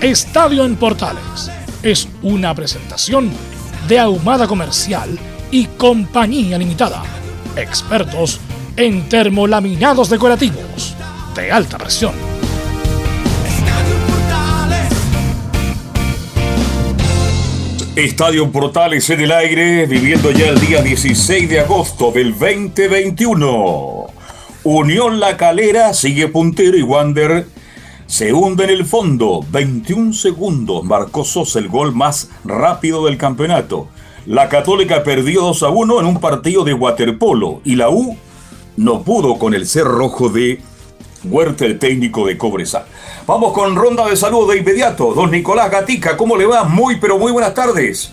Estadio en Portales es una presentación de Ahumada Comercial y Compañía Limitada. Expertos en termolaminados decorativos de alta presión. Estadio Portales en el aire, viviendo ya el día 16 de agosto del 2021. Unión La Calera sigue puntero y Wander se hunde en el fondo. 21 segundos marcó Sosa el gol más rápido del campeonato. La Católica perdió 2 a 1 en un partido de waterpolo y la U no pudo con el ser rojo de Huerta, el técnico de Cobresal. Vamos con ronda de salud de inmediato. Don Nicolás Gatica, ¿cómo le va? Muy, pero muy buenas tardes.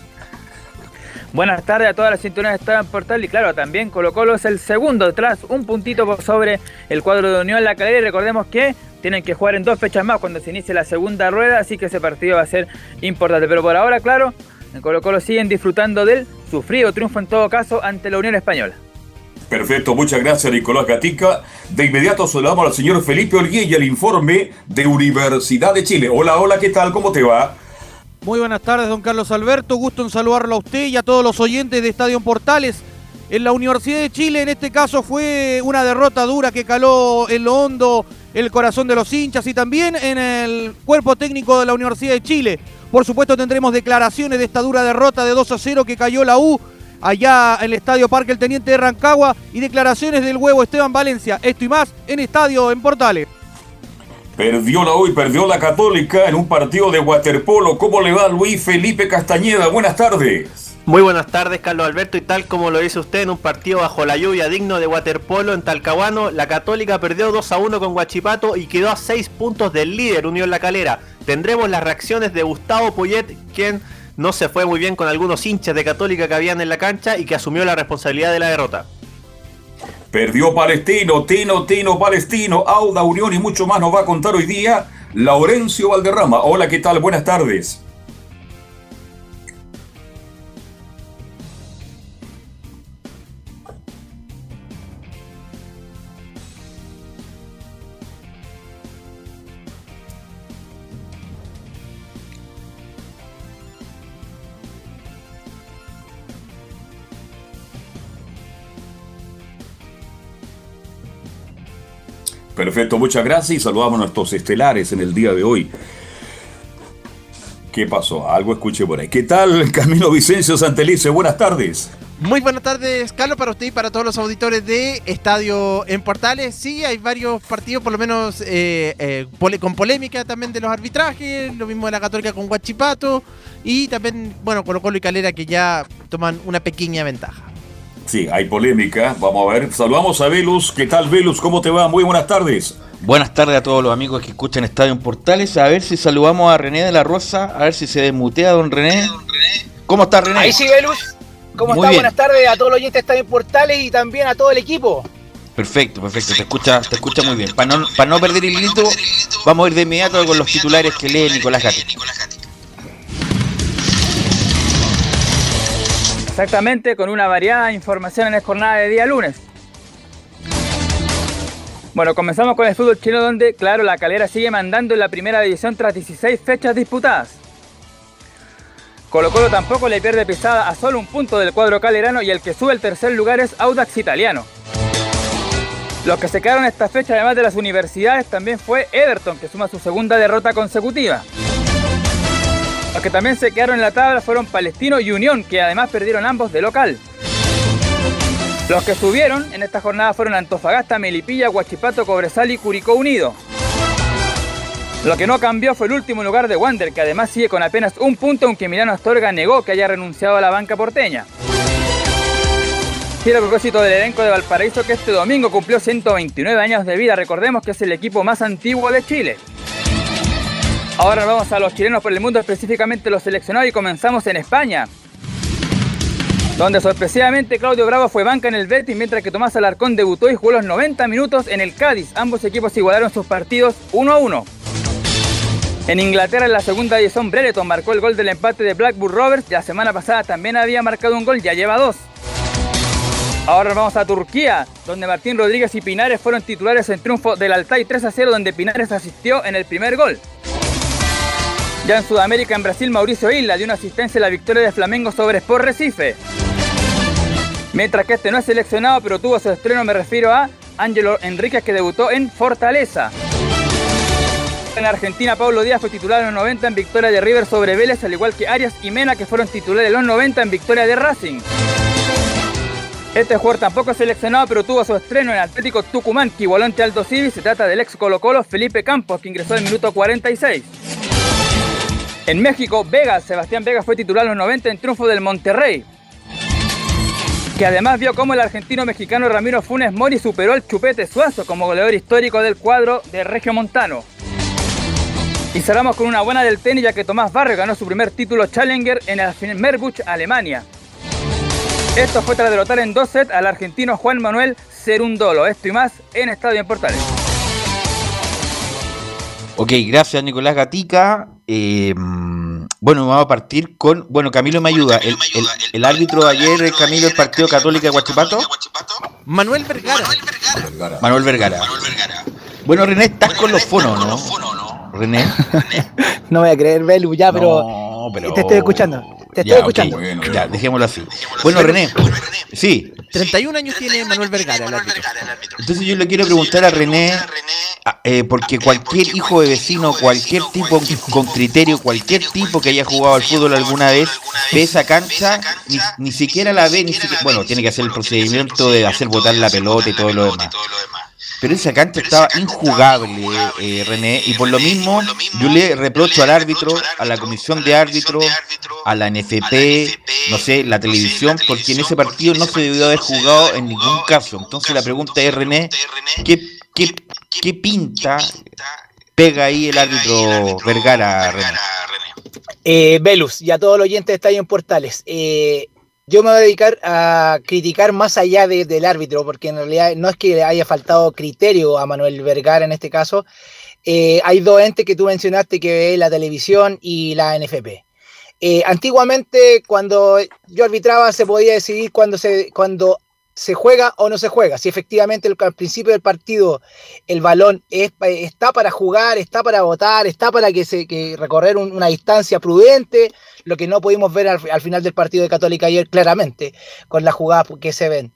Buenas tardes a todas las que están en Portal y claro, también Colo Colo es el segundo detrás, un puntito por sobre el cuadro de Unión La Calera y recordemos que tienen que jugar en dos fechas más cuando se inicie la segunda rueda, así que ese partido va a ser importante. Pero por ahora, claro, en Colo Colo siguen disfrutando del sufrido triunfo en todo caso ante la Unión Española. Perfecto, muchas gracias Nicolás Gatica. De inmediato saludamos al señor Felipe Olgué y el informe de Universidad de Chile. Hola, hola, ¿qué tal? ¿Cómo te va? Muy buenas tardes, don Carlos Alberto. Gusto en saludarlo a usted y a todos los oyentes de Estadio Portales. En la Universidad de Chile, en este caso, fue una derrota dura que caló en lo hondo el corazón de los hinchas y también en el cuerpo técnico de la Universidad de Chile. Por supuesto, tendremos declaraciones de esta dura derrota de 2 a 0 que cayó la U allá en el Estadio Parque El Teniente de Rancagua y declaraciones del huevo Esteban Valencia. Esto y más en Estadio en Portales. Perdió la U y perdió la Católica en un partido de waterpolo. ¿Cómo le va Luis Felipe Castañeda? Buenas tardes. Muy buenas tardes, Carlos Alberto. Y tal como lo dice usted en un partido bajo la lluvia digno de waterpolo en Talcahuano, la Católica perdió 2 a 1 con Guachipato y quedó a 6 puntos del líder Unión La Calera. Tendremos las reacciones de Gustavo Poyet, quien no se fue muy bien con algunos hinchas de Católica que habían en la cancha y que asumió la responsabilidad de la derrota. Perdió Palestino, Tino, Tino, Palestino, Auda, Unión y mucho más nos va a contar hoy día Laurencio Valderrama. Hola, ¿qué tal? Buenas tardes. Perfecto, muchas gracias y saludamos a nuestros estelares en el día de hoy. ¿Qué pasó? Algo escuché por ahí. ¿Qué tal, Camilo Vicencio Santelice? Buenas tardes. Muy buenas tardes, Carlos, para usted y para todos los auditores de Estadio en Portales. Sí, hay varios partidos, por lo menos eh, eh, con polémica también de los arbitrajes, lo mismo de la Católica con Guachipato y también, bueno, Colo Colo y Calera que ya toman una pequeña ventaja. Sí, hay polémica. Vamos a ver. Saludamos a Velus. ¿Qué tal, Velus? ¿Cómo te va? Muy buenas tardes. Buenas tardes a todos los amigos que escuchan Estadio en Portales. A ver si saludamos a René de la Rosa. A ver si se desmutea, don René. ¿Cómo está, René? Ahí sí, Velus. ¿Cómo está? Buenas tardes a todos los oyentes de Estadio en Portales y también a todo el equipo. Perfecto, perfecto. Te escucha, te escucha muy bien. Para no, para no perder el grito, vamos a ir de inmediato con los titulares que lee Nicolás Gatti. Exactamente, con una variada información en la jornada de día lunes. Bueno, comenzamos con el fútbol chino donde, claro, la calera sigue mandando en la primera división tras 16 fechas disputadas. Colo Colo tampoco le pierde pisada a solo un punto del cuadro calerano y el que sube el tercer lugar es Audax Italiano. Los que se quedaron esta fecha, además de las universidades, también fue Everton, que suma su segunda derrota consecutiva. Los que también se quedaron en la tabla fueron Palestino y Unión, que además perdieron ambos de local. Los que subieron en esta jornada fueron Antofagasta, Melipilla, Huachipato, Cobresal y Curicó Unido. Lo que no cambió fue el último lugar de Wander, que además sigue con apenas un punto, aunque Milano Astorga negó que haya renunciado a la banca porteña. Y a propósito del elenco de Valparaíso que este domingo cumplió 129 años de vida, recordemos que es el equipo más antiguo de Chile. Ahora vamos a los chilenos por el mundo, específicamente los seleccionados y comenzamos en España. Donde sorpresivamente Claudio Bravo fue banca en el Betis, mientras que Tomás Alarcón debutó y jugó los 90 minutos en el Cádiz. Ambos equipos igualaron sus partidos 1 a 1. En Inglaterra, en la segunda edición, Brereton marcó el gol del empate de Blackburn Rovers. La semana pasada también había marcado un gol, ya lleva dos. Ahora vamos a Turquía, donde Martín Rodríguez y Pinares fueron titulares en triunfo del Altay 3 a 0, donde Pinares asistió en el primer gol. Ya en Sudamérica, en Brasil, Mauricio Isla dio una asistencia a la victoria de Flamengo sobre Sport Recife. Mientras que este no es seleccionado, pero tuvo su estreno, me refiero a Ángelo Enríquez, que debutó en Fortaleza. En Argentina, Pablo Díaz fue titular en los 90 en victoria de River sobre Vélez, al igual que Arias y Mena, que fueron titulares en los 90 en victoria de Racing. Este jugador tampoco es seleccionado, pero tuvo su estreno en Atlético Tucumán, que igualó ante Civi. Se trata del ex Colo Colo Felipe Campos, que ingresó el minuto 46. En México, Vegas, Sebastián Vegas fue titular en los 90 en triunfo del Monterrey. Que además vio cómo el argentino mexicano Ramiro Funes Mori superó al Chupete Suazo como goleador histórico del cuadro de Regio Montano. Y cerramos con una buena del tenis ya que Tomás Barrio ganó su primer título Challenger en el Merbuch, Alemania. Esto fue tras derrotar en dos sets al argentino Juan Manuel Cerundolo. Esto y más en Estadio en Portales. Ok, gracias Nicolás Gatica. Eh, bueno, vamos a partir con. Bueno, Camilo me ayuda. El, árbitro de ayer, Camilo, el partido católico de Guachipato. Manuel Vergara. Manuel Vergara. Bueno, René, estás con los fonos, ¿no? René. no voy a creer, Belu, ya, pero, pero... te estoy escuchando. Te estoy escuchando. ya, dejémoslo así. Bueno, René, sí. 31 años tiene Manuel Vergara, el árbitro. Entonces yo le quiero preguntar a René, ah, eh, porque cualquier hijo de vecino, cualquier tipo con criterio, cualquier tipo que haya jugado al fútbol alguna vez, ve esa cancha, ni, siquiera la ve, ni siquiera, bueno, tiene que hacer el procedimiento de hacer botar la pelota y todo lo demás. Pero esa cancha estaba injugable, eh, René, y por lo mismo yo le reprocho al árbitro, a la comisión de árbitro, a la NFP, no sé, la televisión, porque en ese partido no se debió haber jugado en ningún caso. Entonces la pregunta es, René, ¿qué, qué, qué pinta pega ahí el árbitro Vergara, René? Eh, Velus y a todos los oyentes de Estadio en Portales. Eh, yo me voy a dedicar a criticar más allá del árbitro, porque en realidad no es que haya faltado criterio a Manuel Vergara en este caso. Eh, hay dos entes que tú mencionaste que es la televisión y la NFP. Eh, antiguamente, cuando yo arbitraba, se podía decidir cuando se, cuando se juega o no se juega. Si efectivamente al principio del partido el balón está para jugar, está para votar, está para que se recorrer una distancia prudente, lo que no pudimos ver al, final del partido de Católica ayer claramente, con las jugadas que se ven.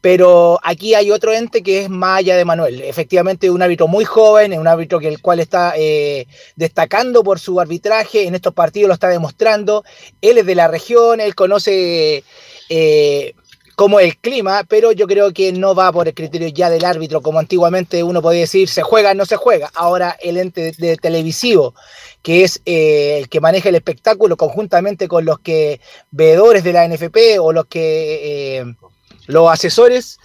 Pero aquí hay otro ente que es allá de Manuel. Efectivamente, un árbitro muy joven, un árbitro que el cual está eh, destacando por su arbitraje. En estos partidos lo está demostrando. Él es de la región, él conoce eh, como el clima, pero yo creo que no va por el criterio ya del árbitro, como antiguamente uno podía decir, se juega, no se juega. Ahora el ente de, televisivo, que es eh, el que maneja el espectáculo conjuntamente con los que veedores de la NFP o los que eh, los asesores,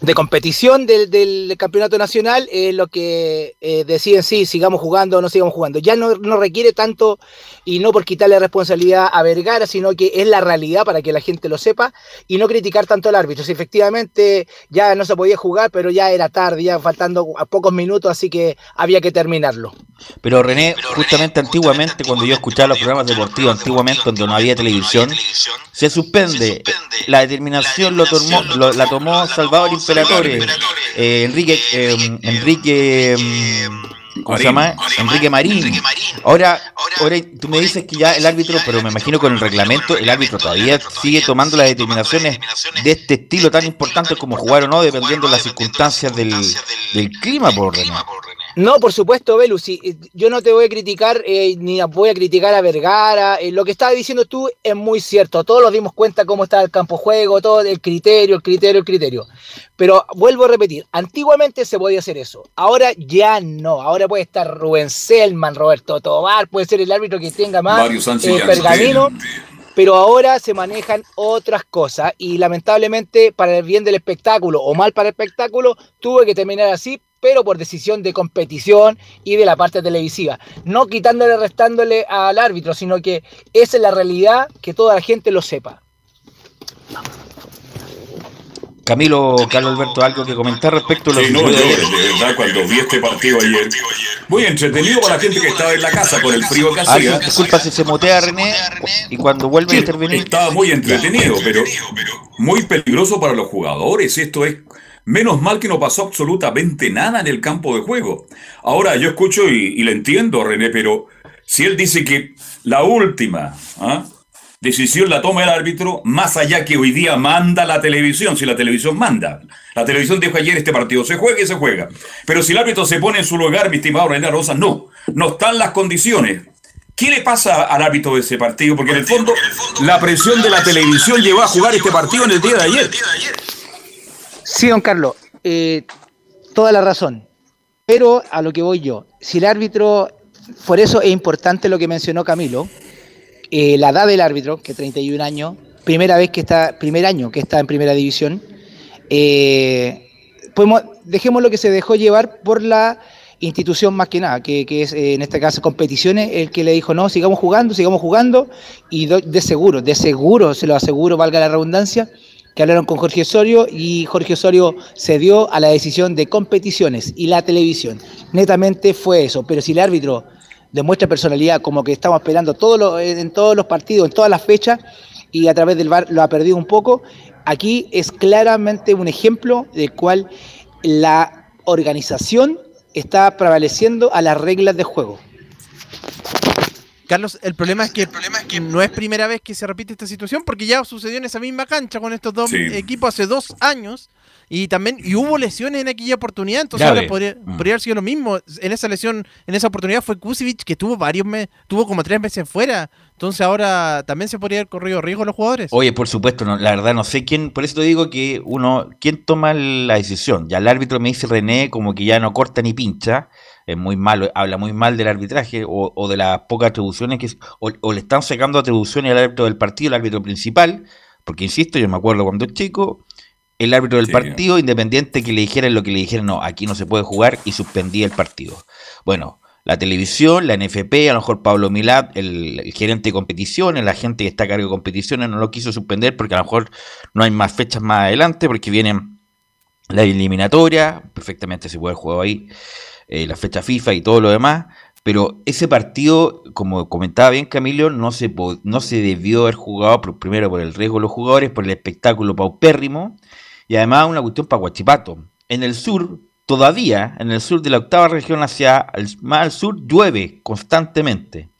de competición del, campeonato nacional es lo que eh, deciden si sigamos jugando o no sigamos jugando. Ya no, no, requiere tanto, y no por quitarle responsabilidad a Vergara, sino que es la realidad para que la gente lo sepa y no criticar tanto al árbitro. Si efectivamente ya no se podía jugar, pero ya era tarde, ya faltando a pocos minutos, así que había que terminarlo. Pero René, justamente antiguamente, cuando yo escuchaba los programas deportivos, antiguamente cuando no había televisión, se suspende. La determinación lo tomó, la tomó Salvador Imperatore, eh, Enrique, eh, Enrique, mm, ¿cómo se llama? Enrique Marín. Ahora, ahora tú me dices que ya el árbitro, pero me imagino con el reglamento, el árbitro todavía sigue tomando las determinaciones de este estilo tan importante como jugar o no, dependiendo de las circunstancias del, del clima, por René. No, por supuesto, Belu, sí, eh, yo no te voy a criticar eh, ni voy a criticar a Vergara. eh, lo que estabas diciendo tú es muy cierto. Todos nos dimos cuenta cómo está el campo de juego, todo el criterio, el criterio, el criterio. Pero vuelvo a repetir, antiguamente se podía hacer eso. Ahora ya no. Ahora puede estar Rubén Selman, Roberto Tobar, puede ser el árbitro que tenga más eh, pergamino. Pero ahora se manejan otras cosas y lamentablemente para el bien del espectáculo o mal para el espectáculo tuve que terminar así, pero por decisión de competición y de la parte televisiva. No quitándole, restándole al árbitro, sino que esa es la realidad, que toda la gente lo sepa. Camilo, Carlos Alberto, algo que comentar respecto a lo Sí, que no, yo de verdad cuando vi este partido ayer, muy entretenido para la gente que estaba en la casa con el frío que hacía. disculpa si se motea René y cuando vuelve a intervenir. Estaba muy entretenido, pero muy peligroso para los jugadores. Esto es menos mal que no pasó absolutamente nada en el campo de juego. Ahora yo escucho y, le entiendo, René, pero si él dice que la última ¿ah? decisión la toma el árbitro, más allá que hoy día manda la televisión, si la televisión manda. La televisión dijo ayer este partido se juega y se juega. Pero si el árbitro se pone en su lugar, mi estimado René Rosa, no, no están las condiciones. ¿Qué le pasa al árbitro de ese partido? Porque en el fondo la presión de la televisión llevó a jugar este partido en el día de ayer. Sí, don Carlos, eh, toda la razón. Pero a lo que voy yo, si el árbitro, por eso es importante lo que mencionó Camilo, eh, la edad del árbitro, que es 31 años, primera vez que está, primer año que está en primera división, eh, podemos, dejemos lo que se dejó llevar por la institución más que nada, que, que es eh, en este caso competiciones, el que le dijo, no, sigamos jugando, sigamos jugando, y do- de seguro, de seguro, se lo aseguro, valga la redundancia, que hablaron con Jorge Osorio y Jorge Osorio cedió a la decisión de competiciones y la televisión. Netamente fue eso, pero si el árbitro demuestra personalidad como que estamos esperando en todos los partidos, en todas las fechas, y a través del VAR lo ha perdido un poco, aquí es claramente un ejemplo del cual la organización está prevaleciendo a las reglas de juego. Carlos, el problema es que, no es primera vez que se repite esta situación, porque ya sucedió en esa misma cancha con estos dos Sí. equipos hace dos años. Y también y hubo lesiones en aquella oportunidad, entonces ahora podría, Mm. podría haber sido lo mismo. En esa lesión, en esa oportunidad fue Kusevich, que tuvo varios meses, tuvo como tres meses fuera. Entonces ahora también se podría haber corrido riesgo los jugadores. Oye, por supuesto, no, la verdad no sé quién, por eso te digo que uno, ¿quién toma la decisión? Ya el árbitro me dice René como que ya no corta ni pincha, es muy malo, habla muy mal del arbitraje o, o de las pocas atribuciones que o, o le están sacando atribuciones al árbitro del partido, el árbitro principal, porque insisto, yo me acuerdo cuando era chico, el árbitro del Sí. partido, independiente que le dijeran lo que le dijeran, no, aquí no se puede jugar y suspendía el partido. Bueno, la televisión, la NFP, a lo mejor Pablo Milad, el, el gerente de competiciones, la gente que está a cargo de competiciones, no lo quiso suspender porque a lo mejor no hay más fechas más adelante, porque vienen la eliminatoria, perfectamente se puede jugar ahí, eh, la fecha FIFA y todo lo demás. Pero ese partido, como comentaba bien Camilo, no se, no se debió haber jugado por- primero por el riesgo de los jugadores, por el espectáculo paupérrimo y además una cuestión para Guachipato. En el sur, todavía, en el sur de la octava región hacia el, más al sur, llueve constantemente.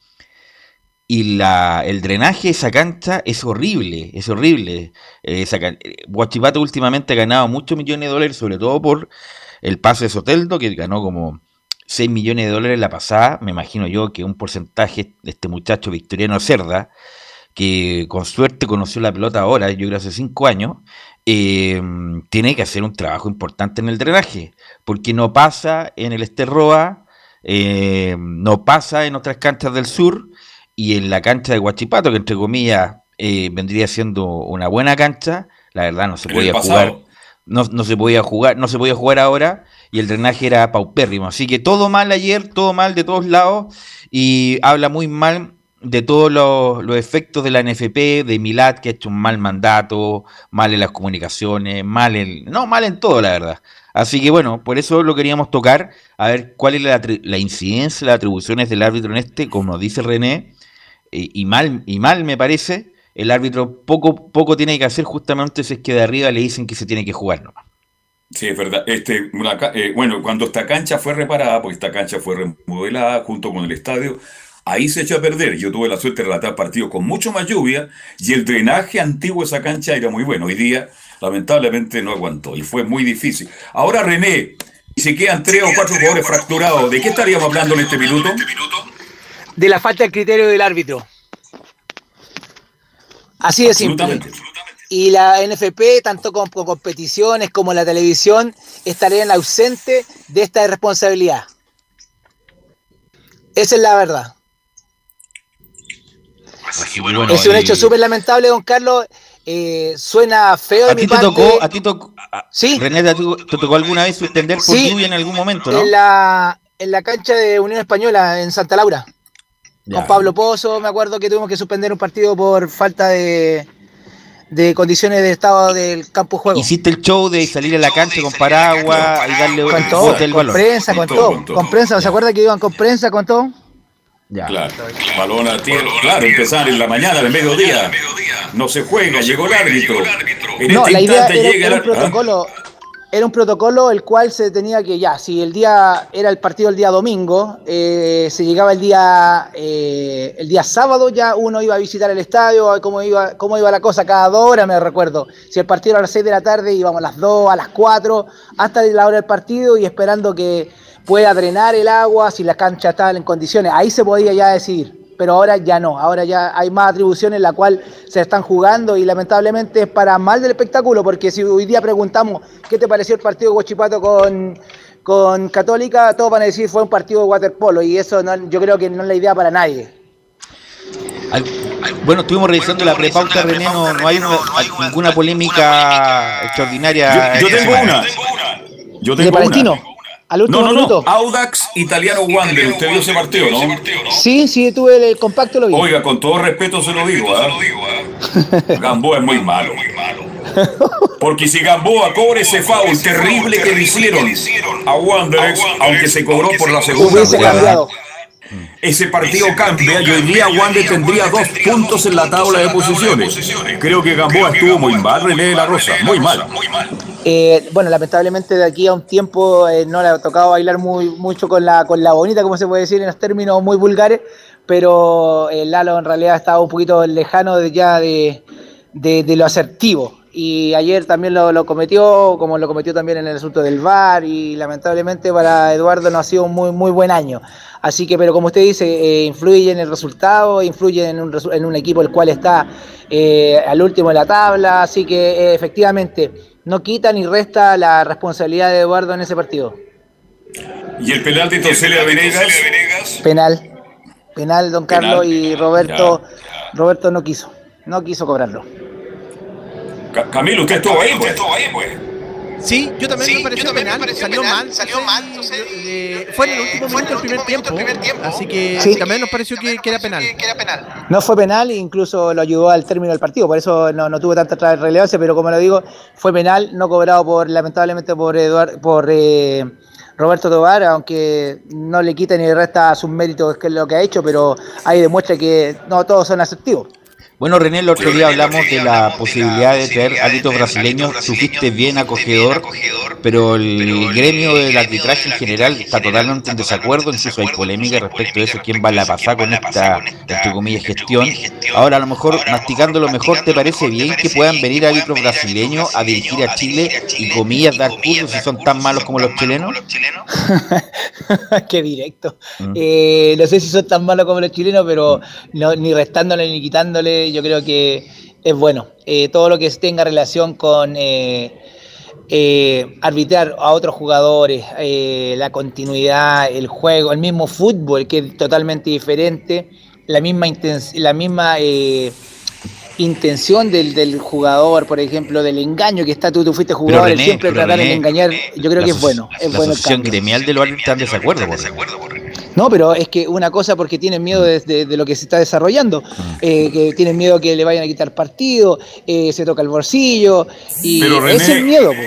Y la, el drenaje de esa cancha es horrible, es horrible. Eh, can- eh, últimamente ha ganado muchos millones de dólares, sobre todo por el pase de Soteldo, que ganó como 6 millones de dólares la pasada. Me imagino yo que un porcentaje de este muchacho Victoriano Cerda, que con suerte conoció la pelota ahora, yo creo hace 5 años, eh, tiene que hacer un trabajo importante en el drenaje, porque no pasa en el Esterroa, eh, no pasa en otras canchas del sur, y en la cancha de Huachipato, que entre comillas eh, vendría siendo una buena cancha, la verdad no se podía jugar, no, no se podía jugar, no se podía jugar ahora, y el drenaje era paupérrimo. Así que todo mal ayer, todo mal de todos lados, y habla muy mal de todos los, los efectos de la NFP, de Milad, que ha hecho un mal mandato, mal en las comunicaciones, mal en. No, mal en todo, la verdad. Así que bueno, por eso lo queríamos tocar, a ver cuál es la, la incidencia, las atribuciones del árbitro en este, como dice René, eh, y mal, y mal me parece, el árbitro poco, poco tiene que hacer justamente si es que de arriba le dicen que se tiene que jugar nomás. Sí, es verdad. Este, una eh, bueno, cuando esta cancha fue reparada, porque esta cancha fue remodelada junto con el estadio, ahí se echó a perder. Yo tuve la suerte de relatar partidos con mucho más lluvia y el drenaje antiguo de esa cancha era muy bueno. Hoy día, lamentablemente, no aguantó y fue muy difícil. Ahora, René, se quedan tres o cuatro jugadores fracturados, ¿de qué estaríamos hablando en este minuto? De la falta de criterio del árbitro. Así de simple. Y la NFP, tanto con, con competiciones como la televisión, estarían ausentes de esta responsabilidad. Esa es la verdad. Así que bueno, es un y- hecho súper lamentable, don Carlos. Eh, suena feo de ¿A mi ti te tocó, a ti tocó, a- Sí. René, ¿te, tocó- te tocó alguna vez suspender por Sí. lluvia en algún momento, no? en, la, en la cancha de Unión Española, en Santa Laura. Ya. Con Pablo Pozo, me acuerdo que tuvimos que suspender un partido por falta de, de condiciones de estado del campo de juego. Hiciste el show de salir a la cancha con paraguas y darle Con un todo, bote al con balón. prensa, Con con, todo, todo, con todo. con prensa. ¿Se acuerda que iban con prensa, con todo? Ya. Claro, balón a tierra, claro, empezar en la mañana, al mediodía. No se juega, llegó el árbitro. En No, este la idea instante era, llega era el un protocolo. Era un protocolo el cual se tenía que ya, si el día era el partido el día domingo, eh, se llegaba el día eh, el día sábado ya uno iba a visitar el estadio, a ver cómo iba cómo iba la cosa cada dos horas, me recuerdo. Si el partido era a las 6 de la tarde íbamos a las 2, a las 4, hasta la hora del partido y esperando que pueda drenar el agua, si la cancha estaba en condiciones, ahí se podía ya decidir pero ahora ya no, ahora ya hay más atribuciones en la cual se están jugando y lamentablemente es para mal del espectáculo, porque si hoy día preguntamos qué te pareció el partido de Huachipato con, con Católica, todos van a decir fue un partido de waterpolo y eso no- yo creo que no es la idea para nadie. Al- Bueno, estuvimos revisando la prepauta, René, no, no hay una- ninguna polémica extraordinaria. Yo, tengo semana. una. Yo ¿De tengo Palestino? una. ¿Al último No, no, no. Audax Italiano Wander. Usted vio ese partido, ¿no? Sí, sí, tuve el, el compacto, lo vi. Oiga, con todo respeto se lo digo, ¿ah? Gamboa es muy malo. Porque si Gamboa cobra ese foul terrible que le hicieron a Wanderers, aunque se cobró por la segunda Hubiese jugada, cambiado. Ese partido cambia y hoy día Wander tendría dos puntos en la tabla de posiciones. Creo que Gamboa estuvo muy mal, René de la Rosa, muy mal. Eh, bueno, lamentablemente de aquí a un tiempo eh, no le ha tocado bailar muy, mucho con la, con la bonita, como se puede decir en los términos muy vulgares, pero eh, Lalo en realidad estaba un poquito lejano de, ya de, de- de lo asertivo. Y ayer también lo, lo cometió, como lo cometió también en el asunto del VAR, y lamentablemente para Eduardo no ha sido un muy, muy buen año. Así que, pero como usted dice, eh, influye en el resultado, influye en un, en un equipo el cual está eh, al último de la tabla, así que eh, efectivamente no quita ni resta la responsabilidad de Eduardo en ese partido. Y el penalti de Celia Venegas. Penal, penal, don Penal. Carlos, y Roberto, Roberto no quiso, no quiso cobrarlo. Ca- Camilo, usted estuvo ahí, pues. Sí, yo también me pareció penal, salió mal, salió mal, fue en el último minuto del primer tiempo, así que Sí. también nos pareció que, que era penal. No fue penal, incluso lo ayudó al término del partido, por eso no, no tuvo tanta relevancia, pero como lo digo, fue penal, no cobrado por lamentablemente por Eduard, por eh, Roberto Tobar, aunque no le quita ni le resta sus méritos que es lo que ha hecho, pero ahí demuestra que no todos son asertivos. Bueno, René, el otro día hablamos de la posibilidad de traer árbitros brasileños. Tú fuiste bien acogedor, pero el gremio del arbitraje en general está totalmente en desacuerdo. Incluso hay polémica respecto de eso, quién va a la pasar con esta, entre comillas, gestión. Ahora, a lo mejor, masticando lo mejor, ¿te parece bien que puedan venir árbitros brasileños a dirigir a Chile y, comillas, dar cursos si son tan malos como los chilenos? Qué directo. Mm. Eh, no sé si son tan malos como los chilenos, pero no- ni restándole ni quitándole, yo creo que es bueno. Eh, todo lo que tenga relación con eh, eh, arbitrar a otros jugadores, la continuidad, el juego, el mismo fútbol, que es totalmente diferente, la misma, la misma intención del, del jugador, por ejemplo, del engaño que está tú, tú fuiste jugador, René, siempre tratar de engañar, yo creo que es bueno, es la bueno asociación gremial de los árbitros está en desacuerdo. por No, pero es que una cosa porque tienen miedo de, de- de lo que se está desarrollando, eh, que tienen miedo que le vayan a quitar partido, eh, se toca el bolsillo, y Pero, René, ese es el miedo. po.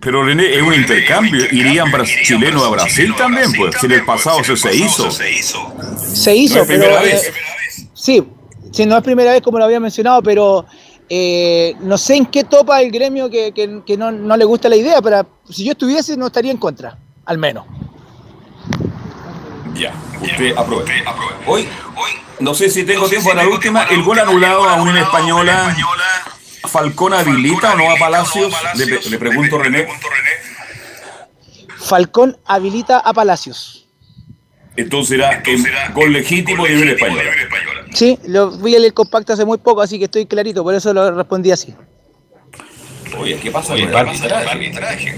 Pero René, es un intercambio. Irían chilenos a Brasil también, pues. Si en el pasado eso se hizo. Se hizo, No es pero... primera eh, vez. sí, sí, no es primera vez como lo había mencionado, pero eh, no sé en qué topa el gremio que, que- que no, no le gusta la idea, pero si yo estuviese no estaría en contra, al menos. Ya, usted aprueba. Hoy, no sé si tengo tiempo para la última. El gol anulado a Unión Española. ¿Falcón habilita o no a Palacios? Le, le pregunto a René. Falcón habilita a Palacios. Entonces era en gol legítimo de Unión Española. Sí, lo vi en el compacto hace muy poco, así que estoy clarito, por eso lo respondí así. Oye, ¿qué pasa con el arbitraje?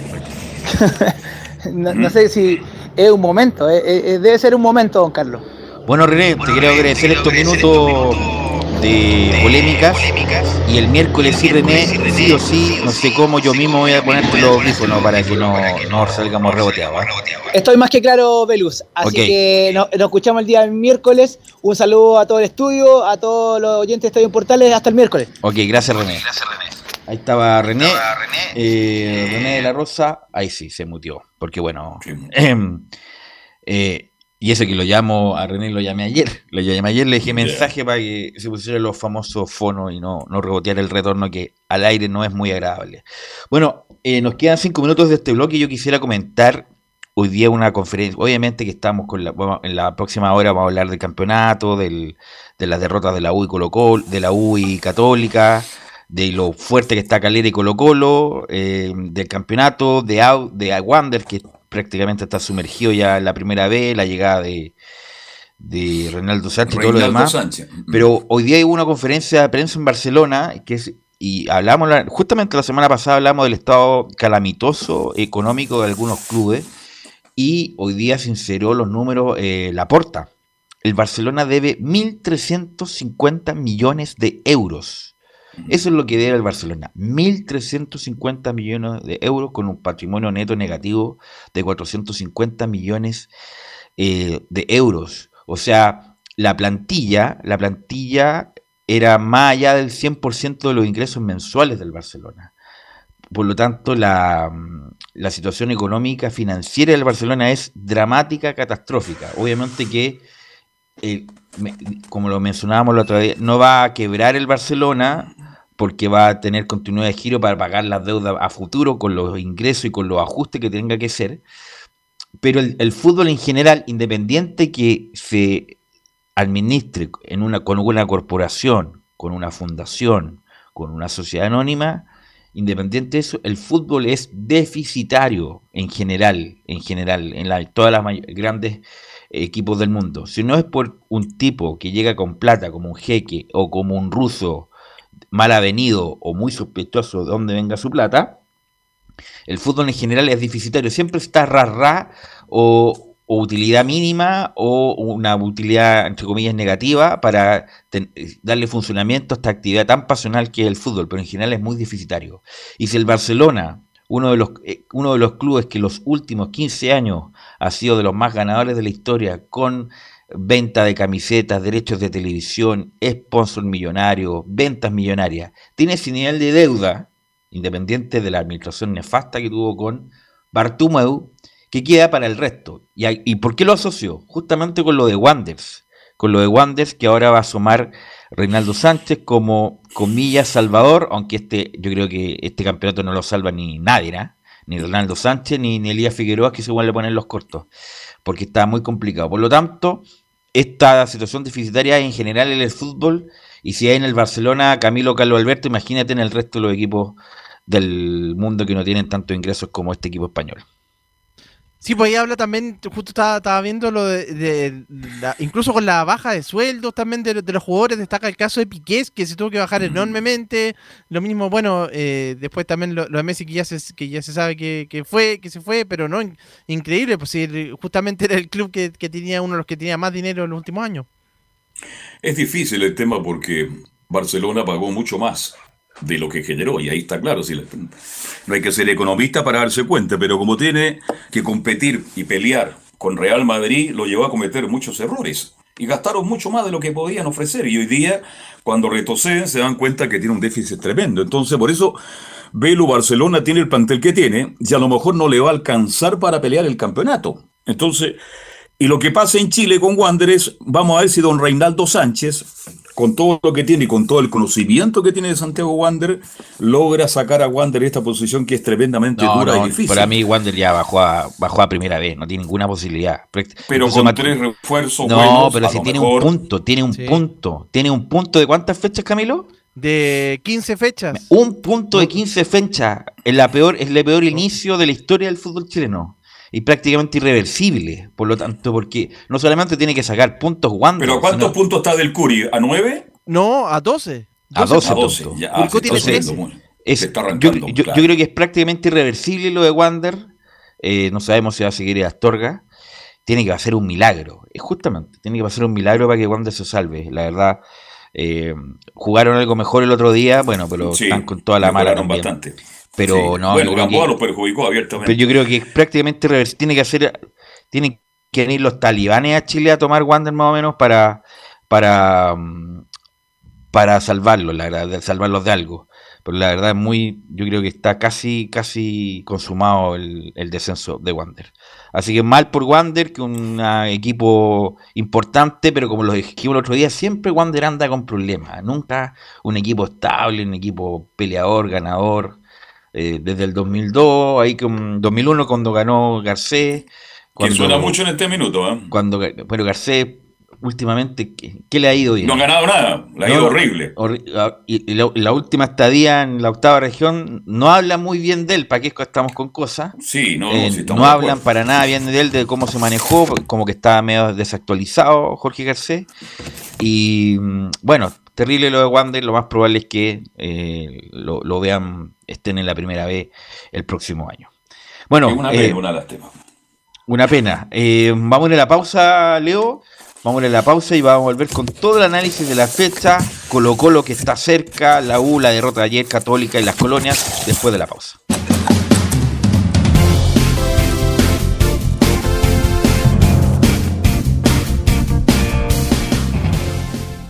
no, no sé si es un momento, eh, eh, debe ser un momento, don Carlos. Bueno, René, te quiero agradecer estos minutos de polémicas. Y el miércoles sí, René, sí o sí, no sé cómo, yo mismo voy a ponerte los audífonos para que no, no salgamos reboteados. ¿eh? Estoy más que claro, Velus. Así que no- nos escuchamos el día miércoles. Un saludo a todo el estudio, a todos los oyentes de Estadio en Portales. Hasta el miércoles. Ok, gracias René. Ahí estaba René, eh, René de la Rosa, ahí sí, se mutió, porque bueno, eh, y eso que lo llamo, a René lo llamé ayer, lo llamé ayer, le dejé mensaje para que se pusieran los famosos fonos y no, no rebotear el retorno que al aire no es muy agradable. Bueno, eh, nos quedan cinco minutos de este bloque y yo quisiera comentar hoy día una conferencia, obviamente que estamos con la, en la próxima hora vamos a hablar del campeonato, del, de las derrotas de la U y Colo Colo, de la U y Católica, de lo fuerte que está Calera y Colo Colo, eh, del campeonato, de, Au- de Wander, que prácticamente está sumergido ya en la primera vez, la llegada de, de Reinaldo Sánchez y todo lo demás. Sánchez. Pero hoy día hubo una conferencia de prensa en Barcelona que es, y hablamos, la- justamente la semana pasada hablamos del estado calamitoso económico de algunos clubes y hoy día sinceró los números eh, la porta. El Barcelona debe 1.350 millones de euros. Eso es lo que debe el Barcelona. 1.350 millones de euros con un patrimonio neto negativo de 450 millones eh, de euros. O sea, la plantilla, la plantilla era más allá del 100% de los ingresos mensuales del Barcelona. Por lo tanto, la, mm, la situación económica financiera del Barcelona es dramática, catastrófica. Obviamente que, eh, como lo mencionábamos la otra vez, no va a quebrar el Barcelona porque va a tener continuidad de giro para pagar las deudas a futuro con los ingresos y con los ajustes que tenga que ser. Pero el, fútbol en general, independiente que se administre en una, con una corporación, con una fundación, con una sociedad anónima, independiente de eso, el fútbol es deficitario en general, en general, en la- todas las grandes equipos del mundo. Si no es por un tipo que llega con plata, como un jeque o como un ruso mal avenido o muy sospechoso de dónde venga su plata, el fútbol en general es deficitario. Siempre está ra o, o utilidad mínima o una utilidad, entre comillas, negativa para ten- darle funcionamiento a esta actividad tan pasional que es el fútbol, pero en general es muy deficitario. Y si el Barcelona, uno de los, eh, uno de los clubes que los últimos 15 años ha sido de los más ganadores de la historia, con venta de camisetas, derechos de televisión, sponsor millonario, ventas millonarias, tiene ese nivel de deuda, independiente de la administración nefasta que tuvo con Bartumeu, que queda para el resto. ¿Y, hay- ¿Y por qué lo asoció? Justamente con lo de Wanders. Con lo de Wanders que ahora va a asomar Reinaldo Sánchez como comillas salvador, aunque este, yo creo que este campeonato no lo salva ni nadie, ¿no? Ni Reinaldo Sánchez ni, ni Elías Figueroa, que igual le ponen los cortos, porque está muy complicado. Por lo tanto, esta situación deficitaria en general en el fútbol, y si hay en el Barcelona Camilo Carlos Alberto, imagínate en el resto de los equipos del mundo que no tienen tantos ingresos como este equipo español. Sí, pues ahí habla también, justo estaba, estaba viendo lo de, de la- incluso con la baja de sueldos también de, de los jugadores, destaca el caso de Piqué, que se tuvo que bajar enormemente, lo mismo, bueno, eh, después también lo, lo de Messi que ya se, que ya se sabe que, que fue, que se fue, pero no, in- increíble, pues sí, justamente era el club que, que tenía uno de los que tenía más dinero en los últimos años. Es difícil el tema porque Barcelona pagó mucho más de lo que generó, y ahí está claro, si no hay que ser economista para darse cuenta, pero como tiene que competir y pelear con Real Madrid, lo llevó a cometer muchos errores. Y gastaron mucho más de lo que podían ofrecer. Y hoy día, cuando retroceden, se dan cuenta que tiene un déficit tremendo. Entonces, por eso, Velo Barcelona tiene el plantel que tiene, y a lo mejor no le va a alcanzar para pelear el campeonato. Entonces, y lo que pasa en Chile con Wanderers, vamos a ver si don Reinaldo Sánchez, con todo lo que tiene y con todo el conocimiento que tiene de Santiago Wander, logra sacar a Wander de esta posición que es tremendamente No, dura no, y difícil. para mí Wander ya bajó a, bajó a primera vez, no tiene ninguna posibilidad. pero con tres refuerzos No, buenos, pero a si lo tiene mejor- un punto, tiene un Sí. punto, tiene un punto de cuántas fechas, Camilo? De 15 fechas. Un punto de 15 fechas, es la peor, es el peor inicio de la historia del fútbol chileno. Y prácticamente irreversible. Por lo tanto, porque no solamente tiene que sacar puntos Wander. ¿Pero cuántos sino puntos está del Curi? ¿A 9? No, a 12. A 12, A 12. puntos. Ya, Curicó ah, tiene se está 13. subiendo, Es- se está yo, arrancando. yo- claro. yo creo que es prácticamente irreversible lo de Wander. Eh, no sabemos si va a seguir Astorga. Tiene que hacer un milagro. Es justamente, tiene que pasar un milagro para que Wander se salve. La verdad, eh, jugaron algo mejor el otro día, bueno, pero Sí, están con toda la mala mejoraron también. bastante. Pero Sí. no, bueno, Gamboa los perjudicó abiertamente. Pero yo creo que prácticamente. Tiene que hacer, tienen que venir los talibanes a Chile a tomar Wander más o menos para, para, mm, para salvarlos, la verdad, salvarlos de algo. Pero la verdad es muy, yo creo que está casi, casi consumado el, el descenso de Wander. Así que mal por Wander, que un ah, equipo importante, pero como lo dijimos el otro día, siempre Wander anda con problemas. Nunca un equipo estable, un equipo peleador, ganador. Eh, desde el 2002, ahí con 2001 cuando ganó Garcés. Que suena mucho en este minuto. ¿eh? cuando pero Garcés últimamente ¿qué, qué le ha ido bien? No han ganado nada. La ha No, ido horrible. horri- ah, y, la, la última estadía en la octava región no habla muy bien de él, ¿para qué estamos con cosas? Sí, no, Eh, no estamos hablan para nada bien de él, de cómo se manejó, como que estaba medio desactualizado Jorge Garcés. Y mm, bueno, terrible lo de Wander, lo más probable es que eh, lo, lo vean, estén en la primera vez el próximo año. Bueno, una eh, pena, una lástima. una pena. Eh, vamos a ir a la pausa, Leo. Vamos a ir a la pausa y vamos a volver con todo el análisis de la fecha, Colo Colo que está cerca, la U, la derrota de ayer, Católica y las colonias, después de la pausa.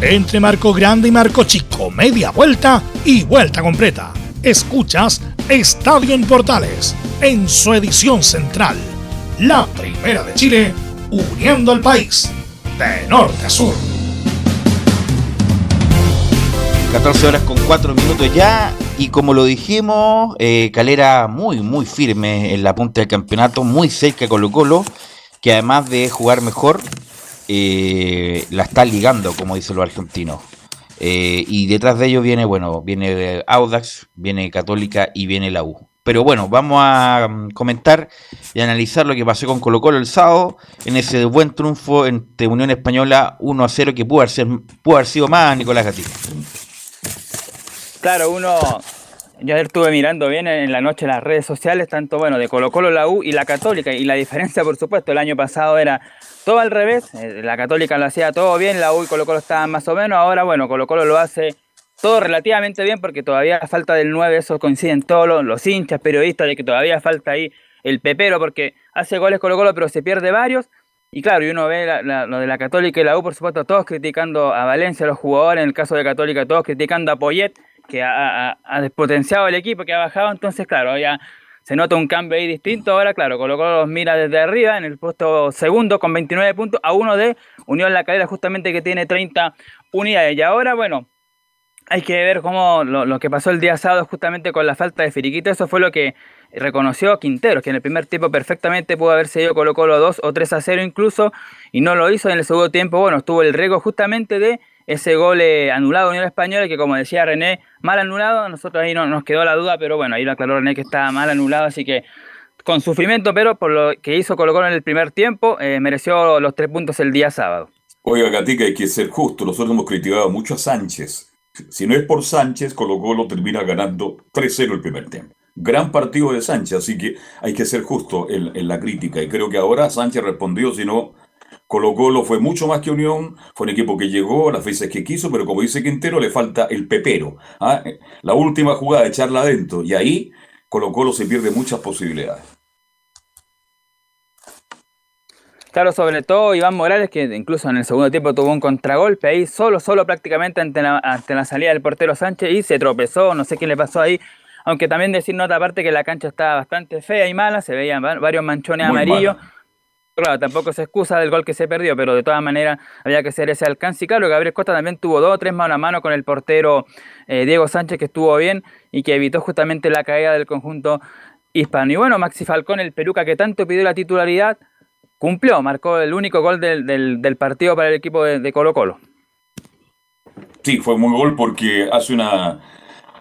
Entre marco grande y marco chico, media vuelta y vuelta completa. Escuchas Estadio en Portales en su edición central. La primera de Chile, uniendo al país de norte a sur. 14 horas con 4 minutos ya. Y como lo dijimos, eh, Calera muy, muy firme en la punta del campeonato, muy cerca de Colo Colo, que además de jugar mejor, eh, la está ligando, como dicen los argentinos. Eh, y detrás de ellos viene, bueno, viene Audax, viene Católica y viene la U. Pero bueno, vamos a mm, comentar y analizar lo que pasó con Colo Colo el sábado en ese buen triunfo entre Unión Española 1 a 0 que pudo haber, ser- sido más Nicolás Gatica. Claro, uno Yo ayer estuve mirando bien en la noche las redes sociales, tanto bueno de Colo Colo, la U y la Católica, y la diferencia, por supuesto, el año pasado era todo al revés, eh, la Católica lo hacía todo bien, la U y Colo Colo estaban más o menos, ahora bueno, Colo Colo lo hace todo relativamente bien porque todavía falta del 9, eso coinciden todos los, hinchas, periodistas, de que todavía falta ahí el pepero porque hace goles Colo Colo pero se pierde varios, y claro, y uno ve lo de la Católica y la U, por supuesto, todos criticando a Valencia, los jugadores, en el caso de Católica, todos criticando a Poyet, que ha, despotenciado el equipo, que ha bajado, entonces claro, ya se nota un cambio ahí distinto, ahora claro, colocó los mira desde arriba en el puesto segundo con 29 puntos a uno de Unión La Calera justamente que tiene 30 unidades, y ahora bueno, hay que ver cómo lo, que pasó el día sábado justamente con la falta de Firiquito, eso fue lo que reconoció Quintero, que en el primer tiempo perfectamente pudo haber seguido Colo Colo 2 o 3 a 0 incluso, y no lo hizo. En el segundo tiempo, bueno, estuvo el riesgo justamente de ese gol eh, anulado Unión Española, que como decía René, mal anulado, a nosotros ahí no, nos quedó la duda, pero bueno, ahí lo aclaró René que estaba mal anulado, así que con sufrimiento, pero por lo que hizo Colo Colo en el primer tiempo, eh, mereció los tres puntos el día sábado. Oiga, Gatica, hay que ser justo, nosotros hemos criticado mucho a Sánchez. Si no es por Sánchez, Colo Colo termina ganando 3-0 el primer tiempo. Gran partido de Sánchez, así que hay que ser justo en, en la crítica. Y creo que ahora Sánchez respondió, si no, Colo Colo fue mucho más que Unión, fue un equipo que llegó las veces que quiso, pero como dice Quintero, le falta el pepero. ¿ah? La última jugada, de echarla adentro, y ahí Colo Colo se pierde muchas posibilidades. Claro, sobre todo Iván Morales, que incluso en el segundo tiempo tuvo un contragolpe ahí, solo, solo prácticamente ante la, ante la salida del portero Sánchez y se tropezó, no sé qué le pasó ahí. Aunque también decir nota aparte que la cancha estaba bastante fea y mala, se veían varios manchones amarillos. Claro, tampoco se excusa del gol que se perdió, pero de todas maneras había que hacer ese alcance. Y claro, Gabriel Costa también tuvo dos o tres mano a mano con el portero eh, Diego Sánchez, que estuvo bien y que evitó justamente la caída del conjunto hispano. Y bueno, Maxi Falcón, el peruca que tanto pidió la titularidad, cumplió, marcó el único gol del, partido para el equipo de, Colo Colo. Sí, fue un gol porque hace una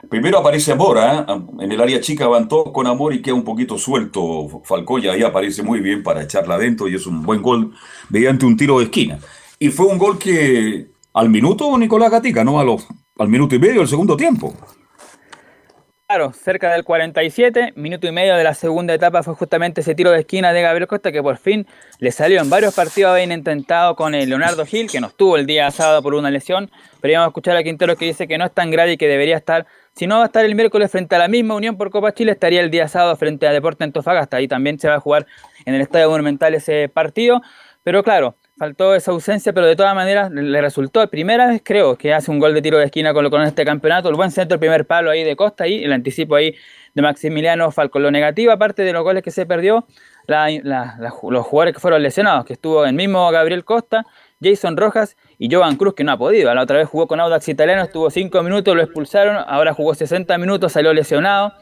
Primero aparece Amor, ¿eh? en el área chica van con Amor y queda un poquito suelto. Falcón y ahí aparece muy bien para echarla adentro y es un buen gol mediante un tiro de esquina. Y fue un gol que al minuto Nicolás Gatica, no al minuto y medio del segundo tiempo. Claro, cerca del 47, minuto y medio de la segunda etapa fue justamente ese tiro de esquina de Gabriel Costa que por fin le salió en varios partidos, habían intentado con el Leonardo Gil, que no estuvo el día sábado por una lesión, pero íbamos a escuchar a Quintero que dice que no es tan grave y que debería estar si no va a estar el miércoles frente a la misma Unión por Copa Chile, estaría el día sábado frente a Deporte Antofagasta. Ahí también se va a jugar en el Estadio Monumental ese partido. Pero claro, faltó esa ausencia, pero de todas maneras le resultó. Primera vez creo que hace un gol de tiro de esquina con, con este campeonato. El buen centro, el primer palo ahí de Costa, ahí, el anticipo ahí de Maximiliano Falcón. Lo negativo, aparte de los goles que se perdió, los jugadores que fueron lesionados, que estuvo el mismo Gabriel Costa, Jason Rojas y Jovan Cruz, que no ha podido. La otra vez jugó con Audax Italiano, estuvo 5 minutos, lo expulsaron, ahora jugó 60 minutos, salió lesionado.